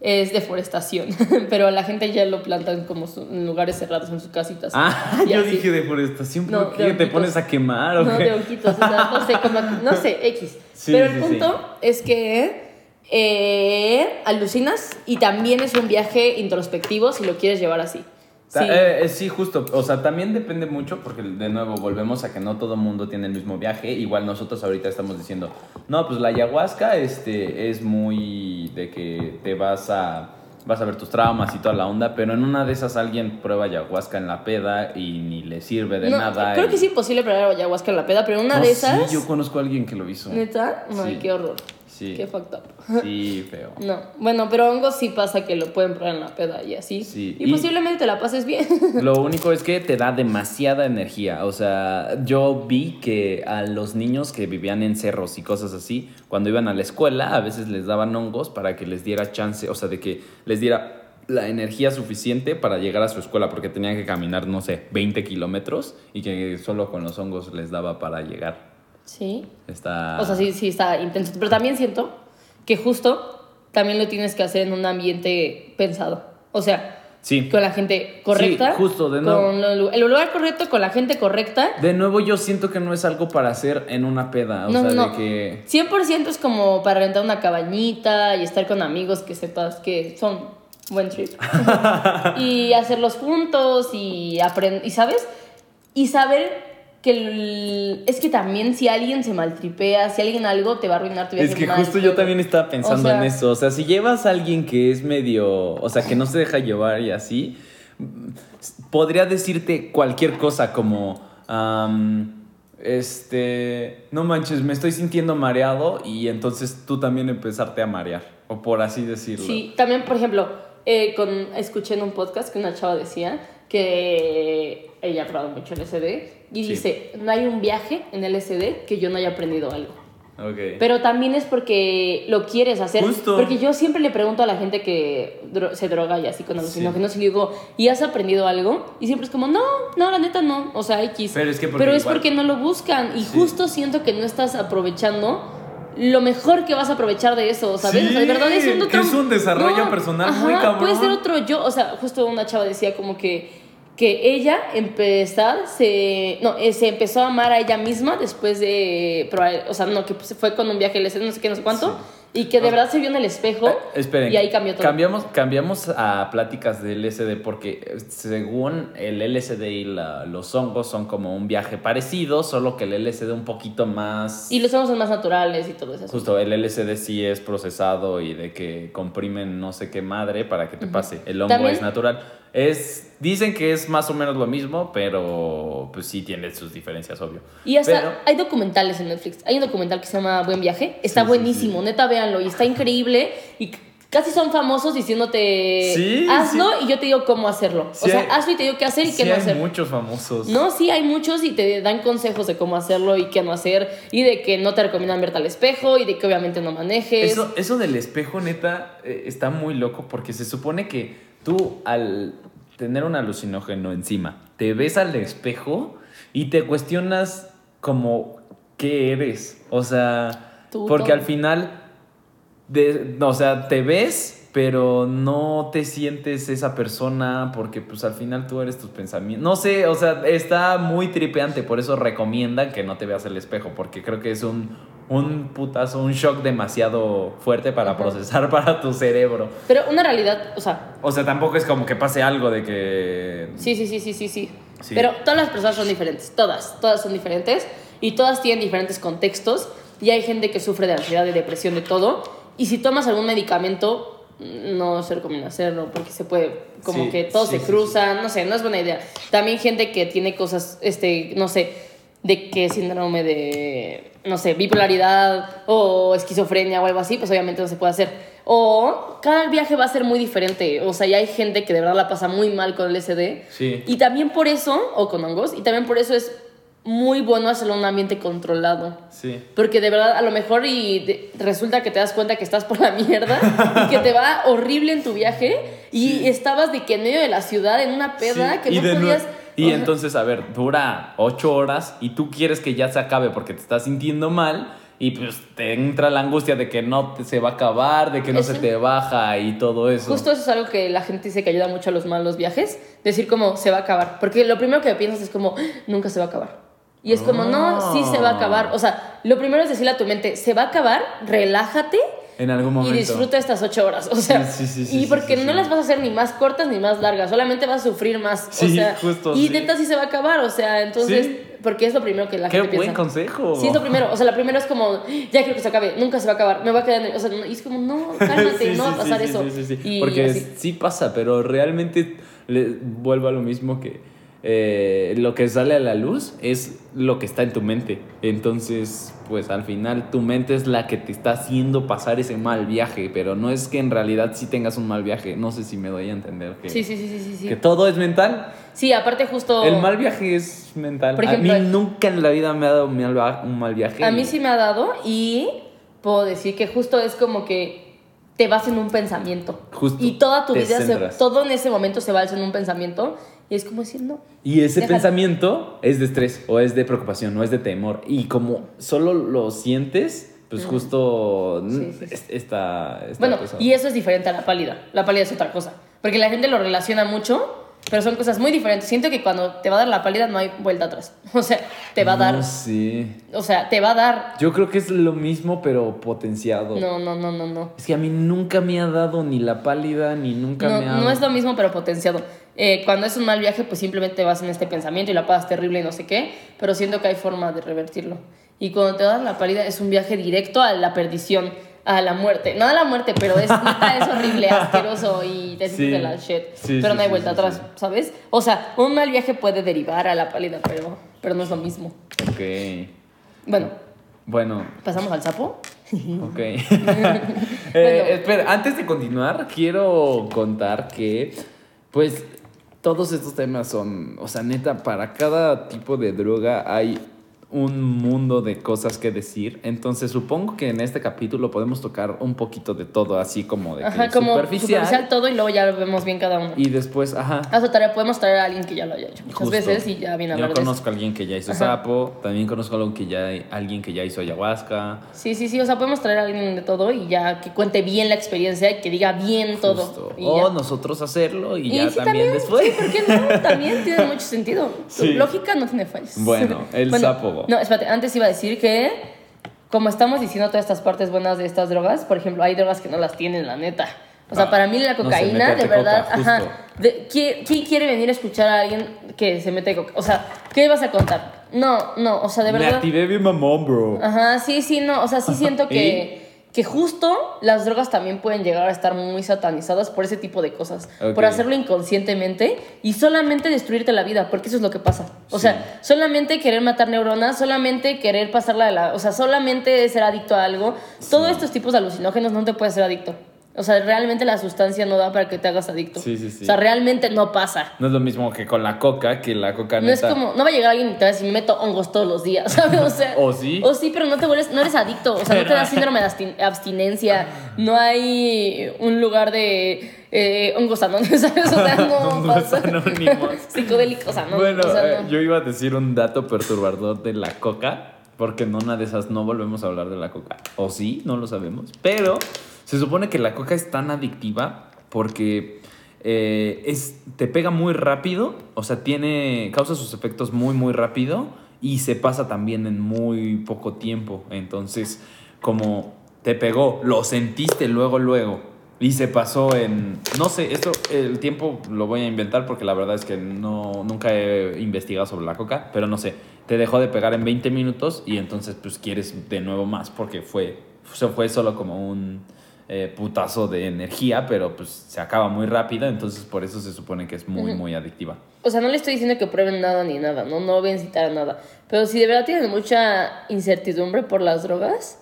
es deforestación. pero la gente ya lo plantan como su- en lugares cerrados en sus casitas. Ah, yo así. dije deforestación, ¿por No, qué? de ¿Te pones a quemar o No, qué? de honguitos, o sea, no sé, como, no sé, X. Sí, Pero el sí. punto es que eh, alucinas y también es un viaje introspectivo si lo quieres llevar así. Sí. eh, eh, sí, justo. O sea, también depende mucho porque, de nuevo, volvemos a que no todo mundo tiene el mismo viaje. Igual nosotros ahorita estamos diciendo, no, pues la ayahuasca este, es muy de que te vas a vas a ver tus traumas y toda la onda, pero en una de esas alguien prueba ayahuasca en la peda y ni le sirve de No, nada. creo y- que es imposible probar ayahuasca en la peda, pero una No, de esas. Sí, yo conozco a alguien que lo hizo. ¿Neta? Ay, Sí. qué horror. Sí. Qué fucked up. Sí, feo. No, bueno, pero hongos sí pasa que lo pueden probar en la peda y así. Sí, Y, y- posiblemente te la pases bien. Lo único es que te da demasiada energía. O sea, yo vi que a los niños que vivían en cerros y cosas así, cuando iban a la escuela, a veces les daban hongos para que les diera chance, o sea, de que les diera la energía suficiente para llegar a su escuela, porque tenían que caminar, no sé, 20 kilómetros y que solo con los hongos les daba para llegar. Sí. Está... O sea, sí, sí está intenso. Pero también siento que justo también lo tienes que hacer en un ambiente pensado. O sea, Sí. con la gente correcta. Sí, justo, de nuevo. Con el lugar correcto, con la gente correcta. De nuevo, yo siento que no es algo para hacer en una peda. O No, sea, no. de que... 100% es como para rentar una cabañita y estar con amigos que sepas que son buen trip. y hacerlos juntos y aprender, y sabes, y saber que el- es que también si alguien se maltripea, si alguien algo te va a arruinar tu viaje. Es que mal, justo yo también estaba pensando O sea- en eso. O sea, si llevas a alguien que es medio. O sea, que no se deja llevar y así. Podría decirte cualquier cosa como. este. No manches, me estoy sintiendo mareado. Y entonces tú también empezarte a marear. O por así decirlo. Sí, también, por ejemplo, eh, con, escuché en un podcast que una chava decía que ella ha probado mucho LSD y Sí. dice, no hay un viaje en LSD que yo no haya aprendido algo. Ok. Pero también es porque lo quieres hacer. Justo. Porque yo siempre le pregunto a la gente que dro- se droga y así con alucinógenos y le digo, ¿y has aprendido algo? Y siempre es como, no, no, la neta no. O sea, X. Pero es que porque Pero es igual- porque no lo buscan. Y Sí. justo siento que no estás aprovechando lo mejor que vas a aprovechar de eso, ¿sabes? o sea, de Sí, verdad es un otro... es un desarrollo personal muy cabrón. Puede ser otro yo. O sea, justo una chava decía como que que ella empezar se no eh, se empezó a amar a ella misma después de probar o sea no que se fue con un viaje no sé qué no sé cuánto y que de verdad se vio en el espejo Eh, esperen. y ahí cambió todo Cambiamos, cambiamos a pláticas de LSD porque eh, según el LSD y la- los hongos son como un viaje parecido, solo que el LSD un poquito más... y los hongos son más naturales y todo eso Justo, el LSD sí es procesado y de que comprimen no sé qué madre para que te pase. El hongo También- es natural. Es, dicen que es más o menos lo mismo, pero pues sí tiene sus diferencias, obvio. y hasta Pero- hay documentales en Netflix hay un documental que se llama Buen Viaje está Sí, sí, buenísimo neta véanlo y está increíble y casi son famosos diciéndote Sí, hazlo y yo te digo cómo hacerlo Sí o sea hay- hazlo y te digo qué hacer y qué no hay hacer muchos famosos. No, sí, hay muchos y te dan consejos de cómo hacerlo y qué no hacer y de que no te recomiendan verte al espejo y de que obviamente no manejes. Eso, eso del espejo, neta, eh, está muy loco porque se supone que tú al tener un alucinógeno encima, te ves al espejo y te cuestionas como qué eres. O sea, Tú, porque todo. al final, de, o sea, te ves, pero no te sientes esa persona porque pues al final tú eres tus pensamientos. No sé, o sea, está muy tripeante, por eso recomiendan que no te veas el espejo, porque creo que es un, un putazo, un shock demasiado fuerte para Ajá. procesar para tu cerebro. Pero una realidad, o sea, O sea, tampoco es como que pase algo de que... sí, sí, sí, sí, sí, sí. Sí. Pero todas las personas son diferentes, todas, todas son diferentes y todas tienen diferentes contextos y hay gente que sufre de ansiedad, de depresión, de todo. Y si tomas algún medicamento, no se recomienda hacerlo porque se puede, como Sí, que todos sí, se cruzan, no sé, no es buena idea. También gente que tiene cosas, este, no sé, de que síndrome de, no sé, bipolaridad o esquizofrenia o algo así, pues obviamente no se puede hacer. O cada viaje va a ser muy diferente. O sea, ya hay gente que de verdad la pasa muy mal con el SD. Sí. Y también por eso, o con hongos, y también por eso es muy bueno hacerlo en un ambiente controlado. Sí. Porque de verdad, a lo mejor y de- resulta que te das cuenta que estás por la mierda y que te va horrible en tu viaje y Sí. estabas de que en medio de la ciudad en una peda Sí, que y no podías... Y entonces, a ver, dura ocho horas y tú quieres que ya se acabe porque te estás sintiendo mal y pues te entra la angustia de que no te- se va a acabar, de que no Eso- se te baja y todo eso. Justo eso es algo que la gente dice que ayuda mucho a los malos viajes, decir como se va a acabar, porque lo primero que piensas es como "Ah, nunca se va a acabar. Y es como, no, sí se va a acabar. O sea, lo primero es decirle a tu mente, se va a acabar, relájate En algún momento. Y disfruta estas ocho horas. O sea, Sí, sí, sí, y porque no las vas a hacer ni más cortas ni más largas, solamente vas a sufrir más. o sea, justo, Y neta sí se va a acabar, o sea, entonces, porque es lo primero que la Qué gente buen piensa. consejo. Sí, es lo primero. O sea, la primera es como, ya quiero que se acabe, nunca se va a acabar, me va a quedar. O sea, y es como, no, cálmate, no va a pasar eso. sí, sí, sí. Y Porque así. sí pasa, pero realmente le, vuelvo a lo mismo que eh, lo que sale a la luz es lo que está en tu mente. Entonces, pues al final tu mente es la que te está haciendo pasar ese mal viaje, pero no es que en realidad sí tengas un mal viaje. No sé si me doy a entender que, Sí, sí, sí, sí, sí, sí. que todo es mental. Sí, aparte justo... El mal viaje es mental. Por a mí ejemplo- nunca en la vida me ha dado un mal, viaje. A mí sí me ha dado y puedo decir que justo es como que te vas en un pensamiento. Justo, Y toda tu vida, se- todo en ese momento se va en un pensamiento y es como decir, no. Y ese pensamiento es de estrés o es de preocupación o es de temor. Y como solo lo sientes, pues justo Sí, sí, sí. Bueno, y eso es diferente a la pálida. La pálida es otra cosa. Porque la gente lo relaciona mucho, pero son cosas muy diferentes. Siento que cuando te va a dar la pálida no hay vuelta atrás. O sea, te va a dar. No sé. O sea, te va a dar. Yo creo que es lo mismo, pero potenciado. No, no, no, no, no. Es que a mí nunca me ha dado ni la pálida, ni nunca No, me ha... no es lo mismo, pero potenciado. Eh, cuando es un mal viaje, pues simplemente vas en este pensamiento y la pasas terrible y no sé qué, pero siento que hay forma de revertirlo. Y cuando te das la pálida, es un viaje directo a la perdición, a la muerte. No a la muerte, pero es, horrible, asqueroso y te sientes Sí. de la shit. Sí, pero sí, no hay vuelta atrás. ¿sabes? O sea, un mal viaje puede derivar a la pálida, pero, pero no es lo mismo. Ok. Bueno, Bueno, pasamos al sapo. Ok. Eh, espera, antes de continuar, quiero contar que, pues, todos estos temas son, o sea, neta, para cada tipo de droga hay un mundo de cosas que decir. Entonces, supongo que en este capítulo podemos tocar un poquito de todo, así como de que Ajá, como superficial. superficial todo y luego ya lo vemos bien cada uno. Y después, ajá. Ah, o sea, tarea- podemos traer a alguien que ya lo haya hecho muchas Justo. veces y ya viene a hablar Yo de conozco a alguien que ya hizo Ajá. sapo, también conozco a alguien que ya, alguien que ya hizo ayahuasca. Sí, sí, sí, o sea, podemos traer a alguien de todo y ya que cuente bien la experiencia y que diga bien todo. Justo. Y O ya. nosotros hacerlo y, Y ya sí, también, después. Sí, ¿por qué no? También tiene mucho sentido. Tu Sí. lógica no tiene fallas. Bueno, el sapo. No, espérate, antes iba a decir que, como estamos diciendo todas estas partes buenas de estas drogas, por ejemplo, hay drogas que no las tienen, la neta. O sea, Ah, para mí la cocaína, de verdad, coca, ajá. de- ¿quién, quién quiere venir a escuchar a alguien que se mete coca? O sea, ¿qué vas a contar? No, no, o sea, de Me verdad. activé bien mamón, bro. Ajá, sí, sí, no, o sea, sí siento que, que justo las drogas también pueden llegar a estar muy satanizadas por ese tipo de cosas, por hacerlo inconscientemente y solamente destruirte la vida, porque eso es lo que pasa. O sea, solamente querer matar neuronas, solamente querer pasarla de la, o sea, solamente ser adicto a algo. Todos estos tipos de alucinógenos no te puedes ser adicto. O sea, realmente la sustancia no da para que te hagas adicto. Sí, sí, sí. O sea, realmente no pasa. No es lo mismo que con la coca, que la coca No es neta- como, no va a llegar alguien y te va a decir, me meto hongos todos los días, ¿sabes? O sea, ¿O sí? O sí, pero no te vuelves, no eres adicto, o sea, no te da síndrome de abstin- abstinencia, no hay un lugar de eh, hongos anónimos, ¿sabes? O sea, no Hongos pasa. anónimos. Psicodélicos anónimos, Bueno, o sea, eh, no. yo iba a decir un dato perturbador de la coca, porque en una de esas no volvemos a hablar de la coca. O sí, no lo sabemos. Pero se supone que la coca es tan adictiva porque eh, es, te pega muy rápido, o sea, tiene, causa sus efectos muy, muy rápido y se pasa también en muy poco tiempo. Entonces, como te pegó, lo sentiste luego, luego. Y se pasó en, no sé, esto, el tiempo lo voy a inventar porque la verdad es que no, nunca he investigado sobre la coca, pero no sé, te dejó de pegar en 20 minutos y entonces pues quieres de nuevo más porque fue, fue solo como un eh, putazo de energía, pero pues se acaba muy rápido, entonces por eso se supone que es muy, muy adictiva. O sea, no le estoy diciendo que prueben nada ni nada, no, no voy a incitar a nada. Pero si de verdad tienen mucha incertidumbre por las drogas,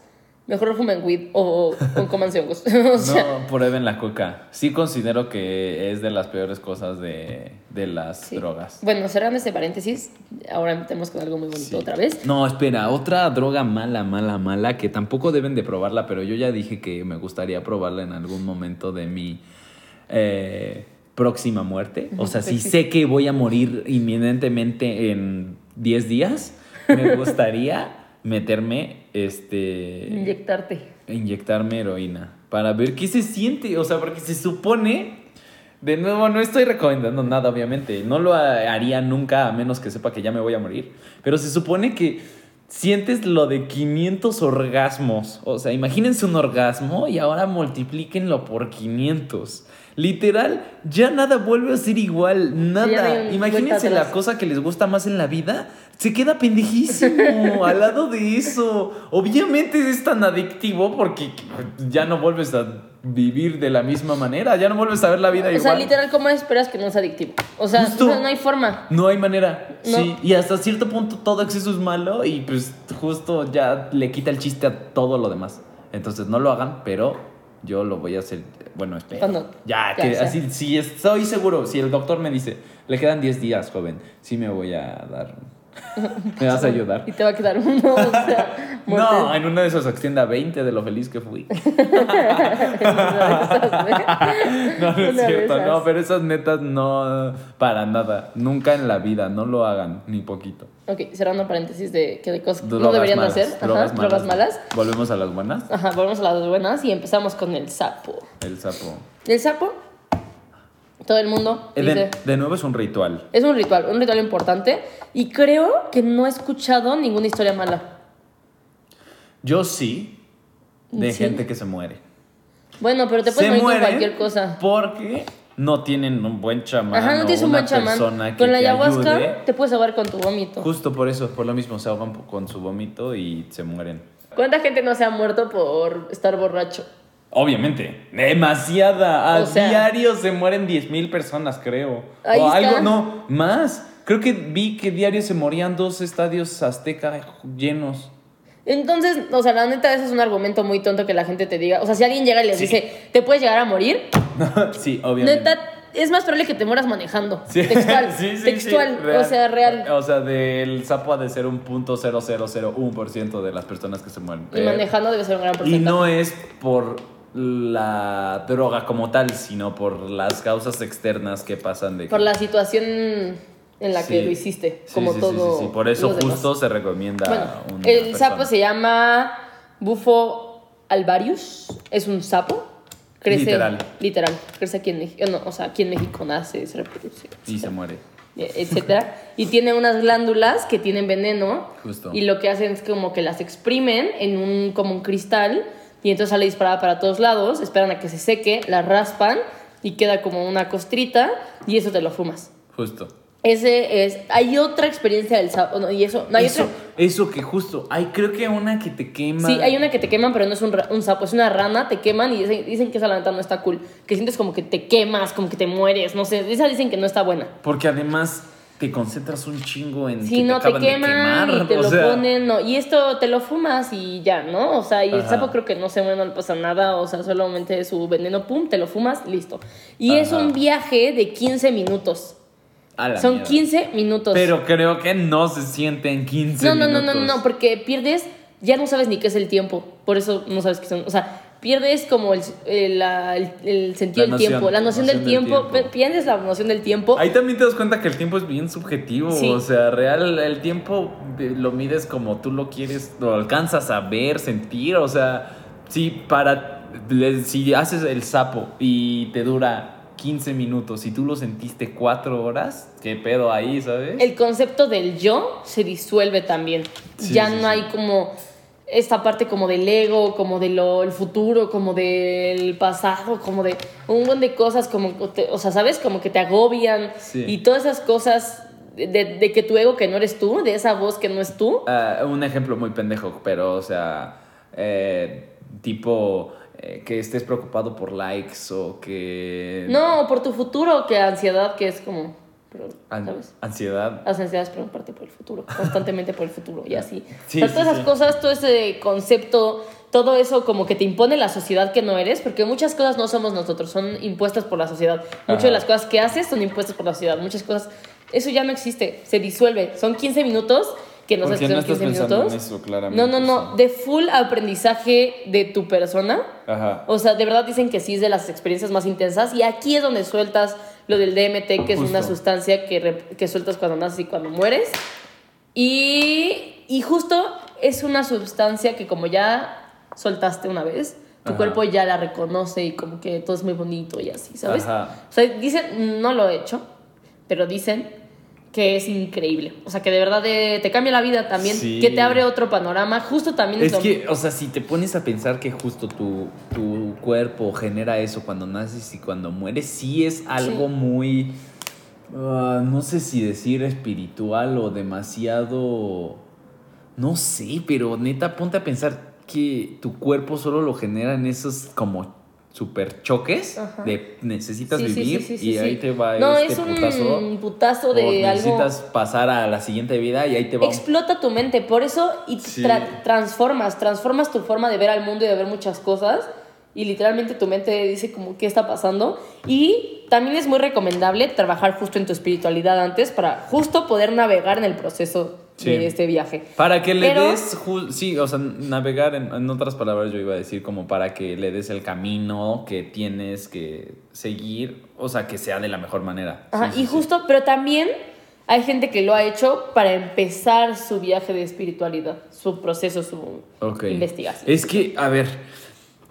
mejor fumen weed o, o comanse hongos. o sea, No prueben la coca. Sí considero que es de las peores cosas de, de las sí. drogas. Bueno, cerrando este paréntesis, ahora metemos con algo muy bonito Sí. otra vez. No, espera, otra droga mala, mala, mala, que tampoco deben de probarla, pero yo ya dije que me gustaría probarla en algún momento de mi eh, próxima muerte. O sea, si sé que voy a morir inminentemente en 10 días, me gustaría meterme, este... Inyectarte. inyectarme heroína para ver qué se siente. O sea, porque se supone. De nuevo, no estoy recomendando nada, obviamente. No lo ha- haría nunca a menos que sepa que ya me voy a morir. Pero se supone que sientes lo de 500 orgasmos. O sea, imagínense un orgasmo y ahora multiplíquenlo por 500. Literal, ya nada vuelve a ser igual, nada. Imagínense la cosa que les gusta más en la vida, se queda pendejísimo al lado de eso. Obviamente es tan adictivo porque ya no vuelves a vivir de la misma manera, ya no vuelves a ver la vida O igual. sea, literal, ¿cómo esperas que no sea adictivo? O sea, Justo. no, no hay forma. No hay manera. No. Sí, y hasta cierto punto todo exceso es malo y pues justo ya le quita el chiste a todo lo demás. Entonces no lo hagan, pero yo lo voy a hacer. Bueno, espera. Cuando- Ya, ya que así, si estoy seguro, si el doctor me dice, le quedan 10 días, joven, sí me voy a dar. ¿Me vas a ayudar? Y te va a quedar uno, o sea, No, en una de esas se extienda a 20 de lo feliz que fui. No, no es cierto, no, pero esas netas no, para nada, nunca en la vida, no lo hagan, ni poquito. ok, cerrando paréntesis de que de cosas no deberían malas, hacer. Ajá, drogas drogas, malas. malas. Volvemos a las buenas. Ajá, volvemos a las buenas y empezamos con el sapo. El sapo. El sapo, todo el mundo Eh, dice... De, de nuevo es un ritual. Es un ritual, un ritual importante. Y creo que no he escuchado ninguna historia mala. Yo sí, de Sí. gente que se muere. Bueno, pero te puedes se morir con cualquier cosa. porque no tienen un buen chamán Ajá, no tienes un buen chamán. Con la ayahuasca ayude. te puedes ahogar con tu vómito. Justo por eso, por lo mismo, se ahogan con su vómito y se mueren. ¿Cuánta gente no se ha muerto por estar borracho? Obviamente, demasiada. A O sea- diario se mueren 10.000 personas, creo. Ahí o algo, está. no, más. Creo que vi que diario se morían dos estadios azteca llenos. Entonces, o sea, la neta, ese es un argumento muy tonto que la gente te diga. O sea, si alguien llega y les Sí. dice, ¿te puedes llegar a morir? sí, obviamente. Neta, es más probable que te mueras manejando. Sí. Textual. Sí, sí, textual. O sea, real. O sea, del sapo ha de ser un punto cero cero cero un por ciento de las personas que se mueren. Y manejando debe ser un gran y porcentaje. no es por la droga como tal, sino por las causas externas que pasan de Por que- la situación en la que lo hiciste. Sí, como sí, todo. sí. Por eso demás. justo se recomienda Bueno, una el persona. sapo se llama Bufo alvarius. Es un sapo. Crece. Literal. Literal. Crece aquí en México. No, o sea, aquí en México nace, se reproduce. Y se muere. etcétera. Y tiene unas glándulas que tienen veneno. Justo. Y lo que hacen es como que las exprimen en un, como un cristal. Y entonces sale disparada para todos lados. Esperan a que se seque, la raspan y queda como una costrita. Y eso te lo fumas. Justo. Ese es. Hay otra experiencia del sapo. no, y eso. No hay eso, otra. eso que justo. Hay creo que una que te quema. Sí, hay una que te queman, pero no es un, sapo, es una rana, te queman y dicen, dicen que esa la neta no está cool. Que sientes como que te quemas, como que te mueres, no sé. Esa dicen que no está buena. Porque además te concentras un chingo en Si que no, te, queman quemar, y te lo sea, ponen, no. Y esto te lo fumas y ya, ¿no? O sea, y el sapo creo que no se muere, no le pasa nada, o sea, solamente su veneno, pum, te lo fumas, listo. Y es un viaje de 15 minutos. Son mierda. 15 minutos. Pero creo que no se siente en 15 no, no, no, no, no, no, porque pierdes, ya no sabes ni qué es el tiempo. Por eso no sabes qué son. O sea, pierdes como el, el, el- el sentido del tiempo, la noción, noción del, del tiempo, tiempo. pierdes la noción del tiempo. Ahí también te das cuenta que el tiempo es bien subjetivo. Sí. O sea, real, el tiempo lo mides como tú lo quieres, lo alcanzas a ver, sentir. O sea, si para. Si haces el sapo y te dura 15 minutos y tú lo sentiste 4 horas, ¿qué pedo ahí, sabes? El concepto del yo se disuelve también. Sí, ya sí, no hay como esta parte como del ego, como de lo el futuro, como del pasado, como de un montón de cosas, como, o sea, ¿sabes? Como que te agobian Sí. y todas esas cosas de, de que tu ego que no eres tú, de esa voz que no es tú. Ah, un ejemplo muy pendejo, pero, o sea, eh, tipo eh, que estés preocupado por likes o que... No, por tu futuro, que ansiedad, que es como, pero, ¿sabes? ansiedad. Las ansiedades preocuparte por el futuro, constantemente por el futuro, y así. Sí, o sea, todas sí, esas sí. cosas, todo ese concepto, todo eso como que te impone la sociedad que no eres, porque muchas cosas no somos nosotros, son impuestas por la sociedad. Muchas Ajá. de las cosas que haces son impuestas por la sociedad, muchas cosas, eso ya no existe, se disuelve. Son 15 minutos, que no Porque que no son estás 15 pensando minutos. en eso, claramente. no, no, no, de full aprendizaje de tu persona. Ajá. O sea, de verdad dicen que sí es de las experiencias más intensas y aquí es donde sueltas lo del DMT, que es una sustancia que, que sueltas cuando naces y cuando mueres. Y, y justo es una sustancia que como ya soltaste una vez, tu Ajá. cuerpo ya la reconoce y como que todo es muy bonito y así, ¿sabes? Ajá. O sea, dicen, no lo he hecho, pero dicen que es increíble. O sea, que de verdad eh, te cambia la vida también, Sí. que te abre otro panorama. Justo también Es lo- que, o sea, si te pones a pensar que justo tu, tu cuerpo genera eso cuando naces y cuando mueres, sí es algo Sí. muy, ah, no sé si decir espiritual o demasiado, no sé, pero neta, ponte a pensar que tu cuerpo solo lo genera en esos como super choques Ajá. de necesitas Sí, vivir sí, sí, y ahí te va No, este es un putazo. putazo o de algo... necesitas pasar a la siguiente vida y ahí te va un- Explota tu mente, por eso y tra- transformas, transformas tu forma de ver al mundo y de ver muchas cosas y literalmente tu mente dice como qué está pasando y también es muy recomendable trabajar justo en tu espiritualidad antes para justo poder navegar en el proceso Sí. de este viaje. Para que le Pero- des, sí, o sea, navegar, en, en otras palabras yo iba a decir como para que le des el camino que tienes que seguir, o sea, que sea de la mejor manera. Ajá, Sí, y sí. justo, pero también hay gente que lo ha hecho para empezar su viaje de espiritualidad, su proceso, su investigación. Es que, a ver,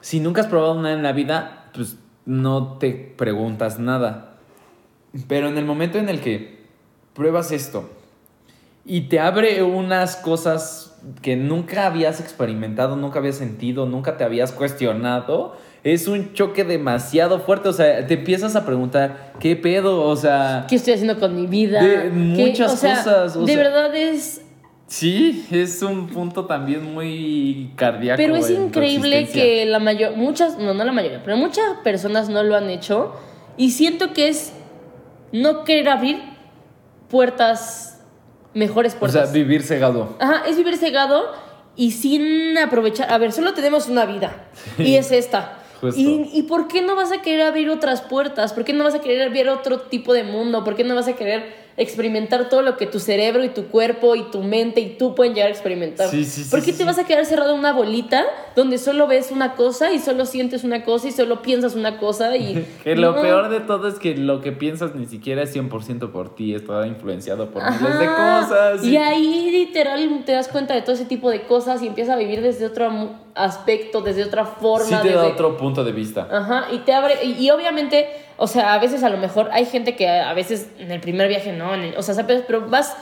si nunca has probado nada en la vida, pues no te preguntas nada. Pero en el momento en el que pruebas esto y te abre unas cosas que nunca habías experimentado, nunca habías sentido, nunca te habías cuestionado, es un choque demasiado fuerte. O sea, te empiezas a preguntar, ¿qué pedo? O sea, ¿Qué estoy haciendo con mi vida? De ¿Qué- muchas o sea, cosas, o de sea, verdad es sí, es un punto también muy cardíaco. Pero es increíble que la mayor, muchas, no, no la mayoría, pero muchas personas no lo han hecho y siento que es no querer abrir puertas, mejores O puertas. sea, vivir cegado. Ajá, es vivir cegado y sin aprovechar. A ver, solo tenemos una vida y es esta. Justo. ¿Y, ¿Y por qué no vas a querer abrir otras puertas? ¿Por qué no vas a querer ver otro tipo de mundo? ¿Por qué no vas a querer experimentar todo lo que tu cerebro y tu cuerpo y tu mente y tú pueden llegar a experimentar? Sí, sí, sí, ¿Por qué te vas a quedar cerrado en una bolita donde solo ves una cosa y solo sientes una cosa y solo piensas una cosa? Y Que lo No. peor de todo es que lo que piensas ni siquiera es 100% por ti, está influenciado por miles de cosas. Y ahí literal te das cuenta de todo ese tipo de cosas y empiezas a vivir desde otro aspecto, desde otra forma. sí te da desde- otro punto de vista. Ajá, y te abre, y, y obviamente, o sea, a veces a lo mejor hay gente que a veces en el primer viaje no, en el- o sea, sabes, pero vas,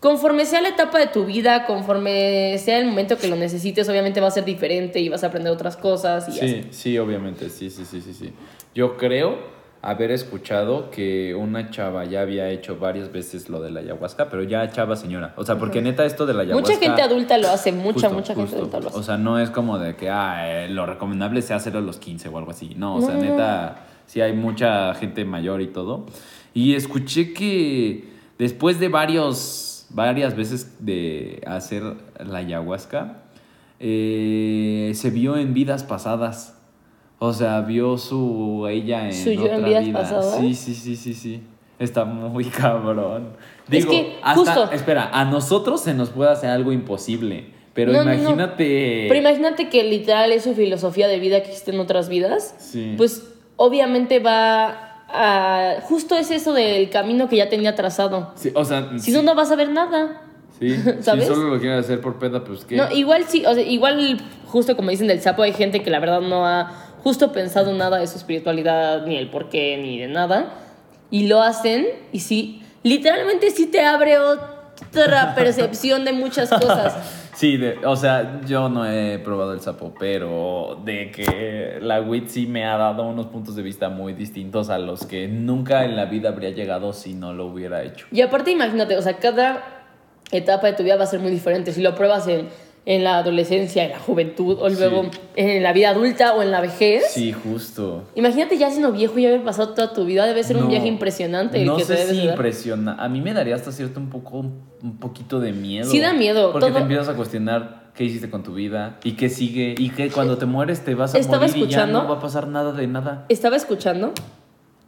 conforme sea la etapa de tu vida, conforme sea el momento que lo necesites, obviamente va a ser diferente y vas a aprender otras cosas y así. Sí, sí, obviamente, sí, sí, sí, sí, sí. Yo creo haber escuchado que una chava ya había hecho varias veces lo de la ayahuasca, pero ya chava señora. O sea, porque neta esto de la ayahuasca... Mucha gente adulta lo hace, mucha, Justo, mucha gente justo. adulta lo hace. O sea, no es como de que ah, eh, lo recomendable sea hacerlo a los 15 o algo así. No, o No, sea, neta, sí hay mucha gente mayor y todo. Y escuché que después de varios, varias veces de hacer la ayahuasca, eh, se vio en vidas pasadas. O sea, vio su ella en ¿Su yo en otra vidas vida. pasadas? Sí, sí, sí, sí, sí. Está muy cabrón. Es Digo, que, hasta, justo. espera, a nosotros se nos puede hacer algo imposible, pero No, no, no. imagínate. Pero imagínate que literal es su filosofía de vida que existe en otras vidas. Sí. Pues obviamente va a... Justo es eso del camino que ya tenía trazado. Sí, o sea, Si sí, no, no vas a ver nada. sí, ¿sabes? si solo lo quieren hacer por peda, pues qué. No, igual sí, o sea, igual justo como dicen del sapo, hay gente que la verdad no ha justo pensado nada de su espiritualidad, ni el por qué, ni de nada. Y lo hacen y sí, literalmente sí te abre otra percepción de muchas cosas. Sí, de- o sea, yo no he probado el sapo, pero de que la WIT sí me ha dado unos puntos de vista muy distintos a los que nunca en la vida habría llegado si no lo hubiera hecho. Y aparte imagínate, o sea, cada etapa de tu vida va a ser muy diferente. Si lo pruebas en, en la adolescencia, en la juventud, o Sí. luego en la vida adulta o en la vejez. Sí, justo. Imagínate ya siendo viejo y haber pasado toda tu vida, debe ser un viaje impresionante. el No que sé si impresiona. A mí me daría hasta cierto un poco un poquito de miedo. Sí da miedo, Porque todo- te empiezas a cuestionar qué hiciste con tu vida y qué sigue y que cuando te mueres te vas a Estaba morir y ya escuchando. no va a pasar nada de nada. estaba escuchando.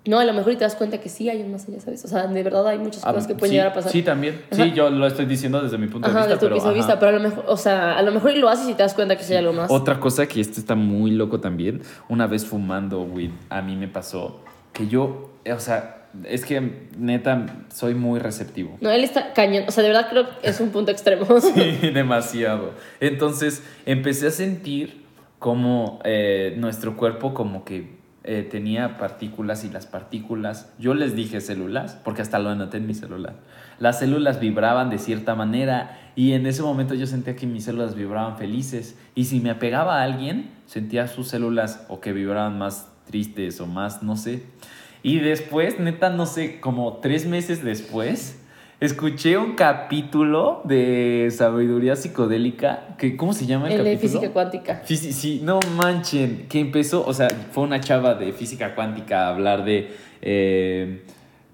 No, a lo mejor y te das cuenta que sí hay un más allá, ¿sabes? O sea, de verdad hay muchas Ah, cosas que pueden sí, llegar a pasar. Sí, también. Ajá. Sí, yo lo estoy diciendo desde mi punto Ajá, de vista. desde tu pero, de vista, pero a lo mejor, o sea, a lo mejor y lo haces y te das cuenta que sí hay algo más. Otra cosa que esto está muy loco también. Una vez fumando weed, a mí me pasó que yo, eh, o sea, es que neta soy muy receptivo. No, él está cañón. O sea, de verdad creo que es un punto extremo. Sí, demasiado. Entonces empecé a sentir como eh, nuestro cuerpo como que eh, tenía partículas y las partículas, yo les dije células, porque hasta lo anoté en mi celular. Las células vibraban de cierta manera y en ese momento yo sentía que mis células vibraban felices. Y si me apegaba a alguien, sentía sus células o que vibraban más tristes o más, no sé. Y después, neta, no sé, como tres meses después, escuché un capítulo de sabiduría psicodélica. Que, ¿Cómo se llama el, El de capítulo? física cuántica. Fisi- sí, no manchen, que empezó, o sea, fue una chava de física cuántica a hablar de eh,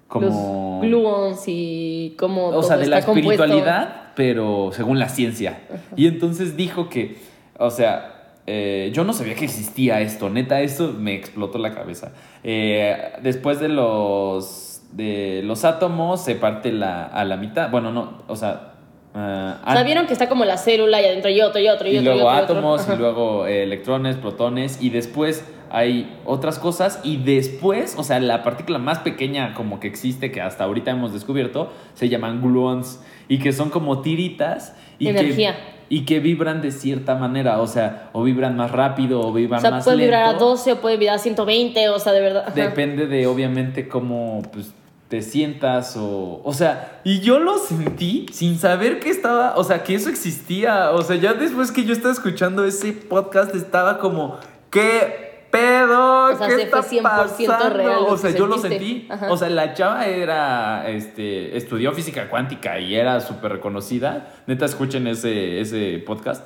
como... Los gluons y cómo o todo sea, de la compuesto. espiritualidad, pero según la ciencia. Y entonces dijo que, o sea, eh, yo no sabía que existía esto, neta, esto me explotó la cabeza. Eh, después de los, de los átomos se parte la, a la mitad, bueno, no, o sea... O sea, vieron que está como la célula y adentro y otro y otro y, y otro. luego y otro? átomos y luego eh, electrones, protones y después hay otras cosas y después, o sea, la partícula más pequeña como que existe que hasta ahorita hemos descubierto se llaman gluons y que son como tiritas y Energía. que y que vibran de cierta manera, o sea, o vibran más rápido o vibran O sea, más puede vibrar a lento. 12 o puede vibrar a 120, o sea, de verdad. Depende de obviamente cómo pues, te sientas o... O sea, y yo lo sentí sin saber que estaba, o sea, que eso existía. O sea, ya después que yo estaba escuchando ese podcast estaba como, ¿qué pedo? O sea, ¿Qué fue está 100% pasando? real lo O sea, yo lo sentí. Ajá. O sea, la chava era, este, estudió física cuántica y era súper reconocida. Neta, escuchen ese, ese podcast.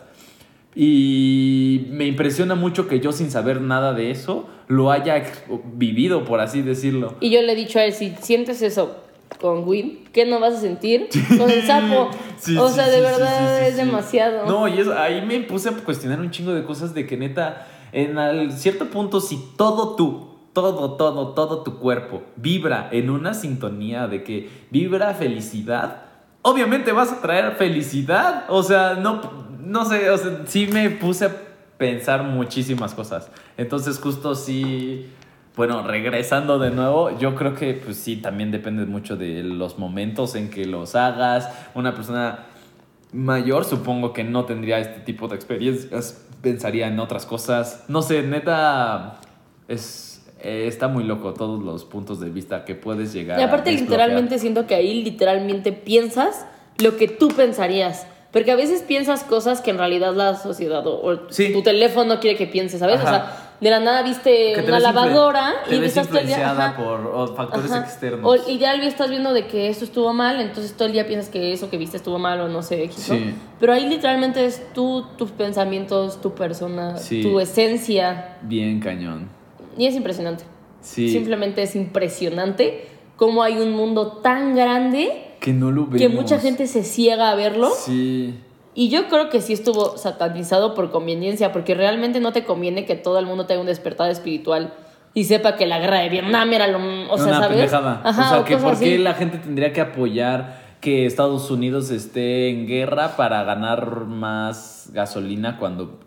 Y me impresiona mucho que yo sin saber nada de eso lo haya vivido, por así decirlo. Y yo le he dicho a él, si sientes eso con Will, ¿qué no vas a sentir con el sapo? Sí, o sí, sea, de verdad es demasiado. No, y eso, ahí me puse a cuestionar un chingo de cosas de que neta, en al cierto punto, si todo tú, todo, todo, todo tu cuerpo vibra en una sintonía de que vibra felicidad, obviamente vas a traer felicidad. O sea, no, no sé, o sea, sí me puse a pensar muchísimas cosas. Entonces, justo sí. Bueno, regresando de nuevo, yo creo que pues sí, también depende mucho de los momentos en que los hagas. Una persona mayor supongo que no tendría este tipo de experiencias, pensaría en otras cosas. No sé, neta, es, eh, está muy loco todos los puntos de vista que puedes llegar Y aparte a literalmente siento que ahí literalmente piensas lo que tú pensarías. Porque a veces piensas cosas que en realidad la sociedad o, o Sí. tu teléfono quiere que pienses, ¿sabes? O Ajá. sea, de la nada viste Que una lavadora te y ves estás todo el día... influenciada por o, factores ajá. externos. O, y ya estás viendo de que esto estuvo mal, entonces todo el día piensas que eso que viste estuvo mal o no sé, X, ¿no? Sí. Pero ahí literalmente es tú, tus pensamientos, tu persona, Sí. tu esencia. Bien cañón. Y es impresionante. Sí. Simplemente es impresionante cómo hay un mundo tan grande que no lo vemos. que mucha gente se ciega a verlo. Sí. Y yo creo que sí estuvo satanizado por conveniencia, porque realmente no te conviene que todo el mundo tenga un despertar espiritual y sepa que la guerra de Vietnam era lo. O sea, una ¿sabes? pendejada. Ajá, o sea, o que por qué la gente tendría que apoyar que Estados Unidos esté en guerra para ganar más gasolina cuando,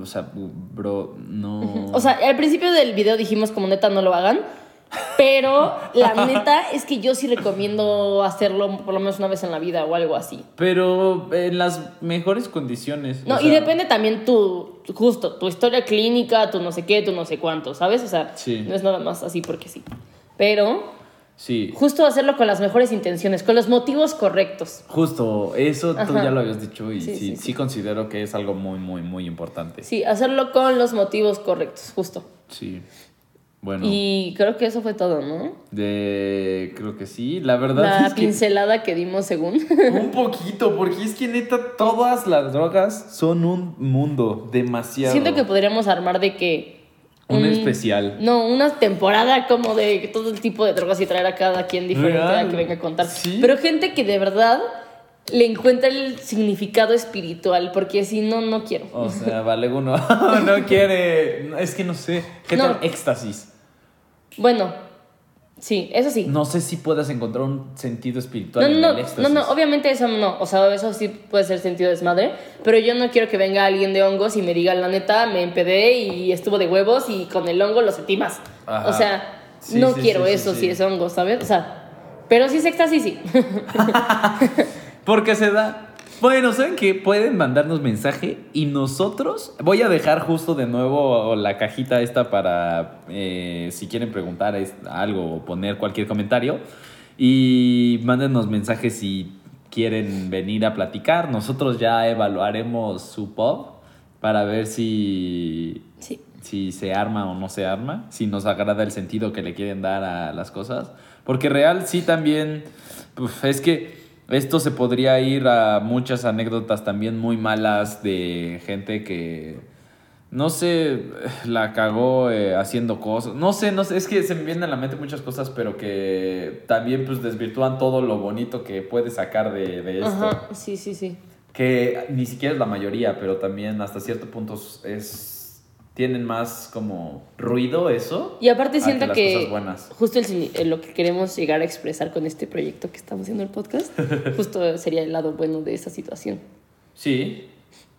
o sea, bro, no. O sea, al principio del video dijimos como neta no lo hagan. Pero la neta es que yo sí recomiendo hacerlo por lo menos una vez en la vida o algo así. Pero en las mejores condiciones. No, o y depende también tu, justo, tu historia clínica, tu no sé qué, tu no sé cuánto, ¿sabes? O sea, Sí. no es nada más así porque sí. Pero Sí. justo hacerlo con las mejores intenciones, con los motivos correctos. Justo, eso tú ya lo habías dicho y sí, sí, sí. considero que es algo muy, muy, muy importante. Sí, hacerlo con los motivos correctos, justo. Sí. Bueno, Y creo que eso fue todo, ¿no? de creo que sí. La verdad La es que pincelada que dimos según. un poquito, porque es que neta todas las drogas son un mundo demasiado. Siento que podríamos armar de que... un un- especial. No, una temporada como de todo el tipo de drogas y traer a cada quien diferente Real. a que venga a contar. Sí. Pero gente que de verdad le encuentra el significado espiritual, porque si no, no quiero. O sea, vale uno no quiere, es que no sé, ¿qué No. tal éxtasis? Bueno, sí, eso sí. No sé si puedas encontrar un sentido No, espiritual en no, el no, éxtasis. no, no, obviamente eso no, o sea, eso sí puede ser sentido desmadre, pero yo no quiero que venga alguien de hongos y me diga, la neta, me empedé y estuvo de huevos y con el hongo lo sentí más. Ajá. O sea, Sí, no sí, quiero sí, eso si es hongo, ¿sabes? O sea, pero si es éxtasis, sí. ¿Por qué se da? Bueno, ¿saben que Pueden mandarnos mensaje y nosotros... Voy a dejar justo de nuevo la cajita esta para eh, si quieren preguntar algo o poner cualquier comentario. Y mándenos mensajes si quieren venir a platicar. Nosotros ya evaluaremos su pub para ver si, Sí. si se arma o no se arma, si nos agrada el sentido que le quieren dar a las cosas. Porque real sí también, uf, es que esto se podría ir a muchas anécdotas también muy malas de gente que, no sé, la cagó eh, haciendo cosas. No sé, no sé, es que se me vienen a la mente muchas cosas, pero que también pues desvirtúan todo lo bonito que puedes sacar de, de esto Ajá, sí, sí, sí. que ni siquiera es la mayoría, pero también hasta cierto punto es tienen más como ruido eso. Y aparte siento que, cosas buenas. justo el, eh, lo que queremos llegar a expresar con este proyecto que estamos haciendo el podcast, justo sería el lado bueno de esa situación. Sí,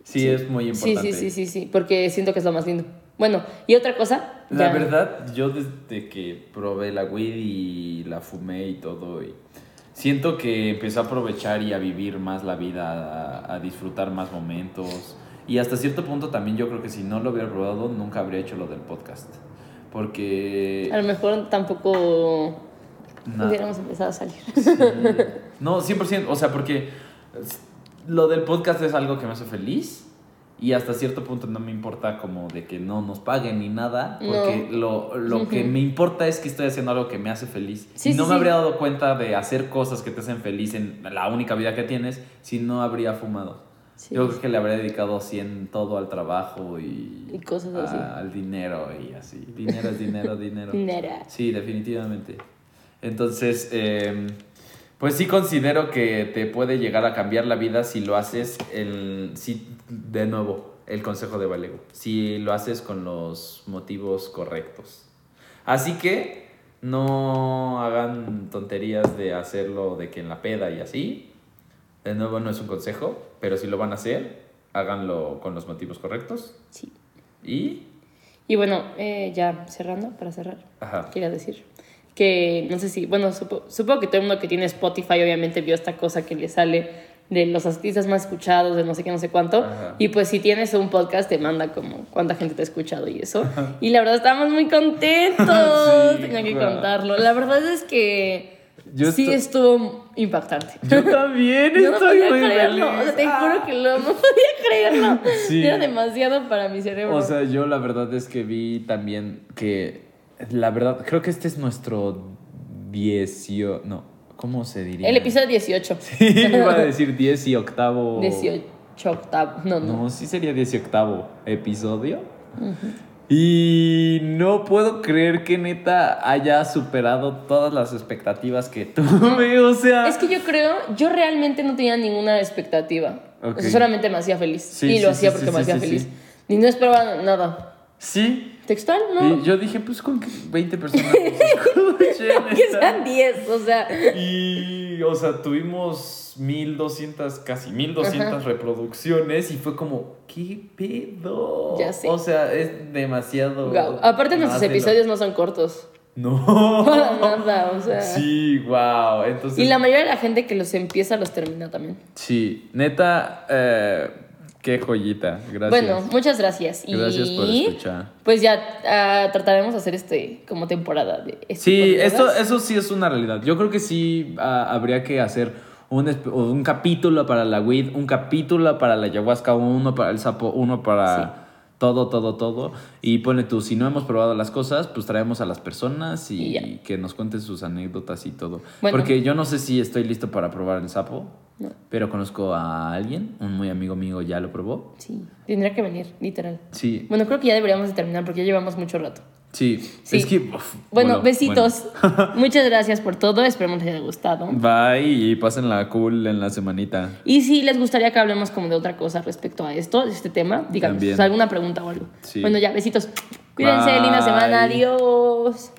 sí, es muy Sí, importante. sí, sí, sí, sí, porque siento que es lo más lindo. Bueno, y otra cosa. La ya- verdad, yo desde que probé la weed y la fumé y todo, y siento que empecé a aprovechar y a vivir más la vida, a, a disfrutar más momentos. Y hasta cierto punto también yo creo que si no lo hubiera probado, nunca habría hecho lo del podcast. Porque... A lo mejor tampoco na- hubiéramos empezado a salir. No, 100%, o sea, porque lo del podcast es algo que me hace feliz y hasta cierto punto no me importa como de que no nos paguen ni nada, porque lo, lo que Ujú. me importa es que estoy haciendo algo que me hace feliz. Sí, y sí, no me sí. habría dado cuenta de hacer cosas que te hacen feliz en la única vida que tienes si no habría fumado. Sí. Yo creo que le habría dedicado 100 todo al trabajo y, Y cosas así. a- al dinero y así. Dinero es dinero, dinero. Nera. Sí, definitivamente. Entonces, eh, pues sí considero que te puede llegar a cambiar la vida si lo haces, el, sí, de nuevo, el consejo de Valego, si lo haces con los motivos correctos. Así que no hagan tonterías de hacerlo de que en la peda y así. De nuevo no es un consejo, pero si lo van a hacer, háganlo con los motivos correctos. Sí. Y... Y bueno, eh, ya cerrando, para cerrar, Ajá. quería decir que no sé si, bueno, supo- supongo que todo el mundo que tiene Spotify obviamente vio esta cosa que le sale de los artistas más escuchados, de no sé qué, no sé cuánto. Ajá. Y pues si tienes un podcast te manda como cuánta gente te ha escuchado y eso. Y la verdad estamos muy contentos. Sí, Tenía que contarlo. La verdad es que Yo sí estoy- estuvo impactante. Yo también Yo no estoy podía muy creerlo, feliz. o sea, te Ah. juro que lo, no podía creerlo. Sí. Era demasiado para mi cerebro. O sea, yo la verdad es que vi también que la verdad creo que este es nuestro diecio, no, ¿cómo se diría? el episodio 18. Sí, iba a decir diez y octavo. 18 octavo. No, no. No, sí sería diez y octavo episodio. Y no puedo creer que neta haya superado todas las expectativas que tuve, o sea. Es que yo creo, yo realmente no tenía ninguna expectativa. O sea, solamente me hacía feliz. Sí, y sí, lo hacía sí, porque me hacía feliz. Ni no esperaba nada. Sí. ¿Textual? No. Y yo dije, pues con que 20 personas que sean 10, o sea. Y, o sea, tuvimos 1200, casi 1200 Ajá. reproducciones y fue como, ¿qué pedo? Ya sé. O sea, es demasiado. Aparte, nuestros lo- episodios no son cortos. No. Para nada, o sea. Sí, wow. Entonces. Y la mayoría de la gente que los empieza los termina también. Sí, neta, eh, qué joyita. Gracias. Bueno, muchas gracias. Gracias y por escuchar. Pues ya ah, trataremos de hacer este como temporada de este Sí, esto, eso sí es una realidad. Yo creo que sí ah, habría que hacer un, un capítulo para la weed, un capítulo para la ayahuasca, uno para el sapo, uno para todo, todo, todo. Y pone tú, si no hemos probado las cosas, pues traemos a las personas y, que nos cuenten sus anécdotas y todo. Bueno. Porque yo no sé si estoy listo para probar el sapo, No. pero conozco a alguien, un muy amigo mío ya lo probó. Sí, tendría que venir, literal. Sí, Bueno, creo que ya deberíamos de terminar porque ya llevamos mucho rato. Sí. Sí. Es que... uf, Bueno, besitos. Muchas gracias por todo. Esperemos les haya gustado. Bye y pásenla cool en la semanita. Y si les gustaría que hablemos como de otra cosa respecto a esto, de este tema, díganos alguna pregunta o algo. Sí. Bueno, ya, besitos. Cuídense, linda semana. Adiós.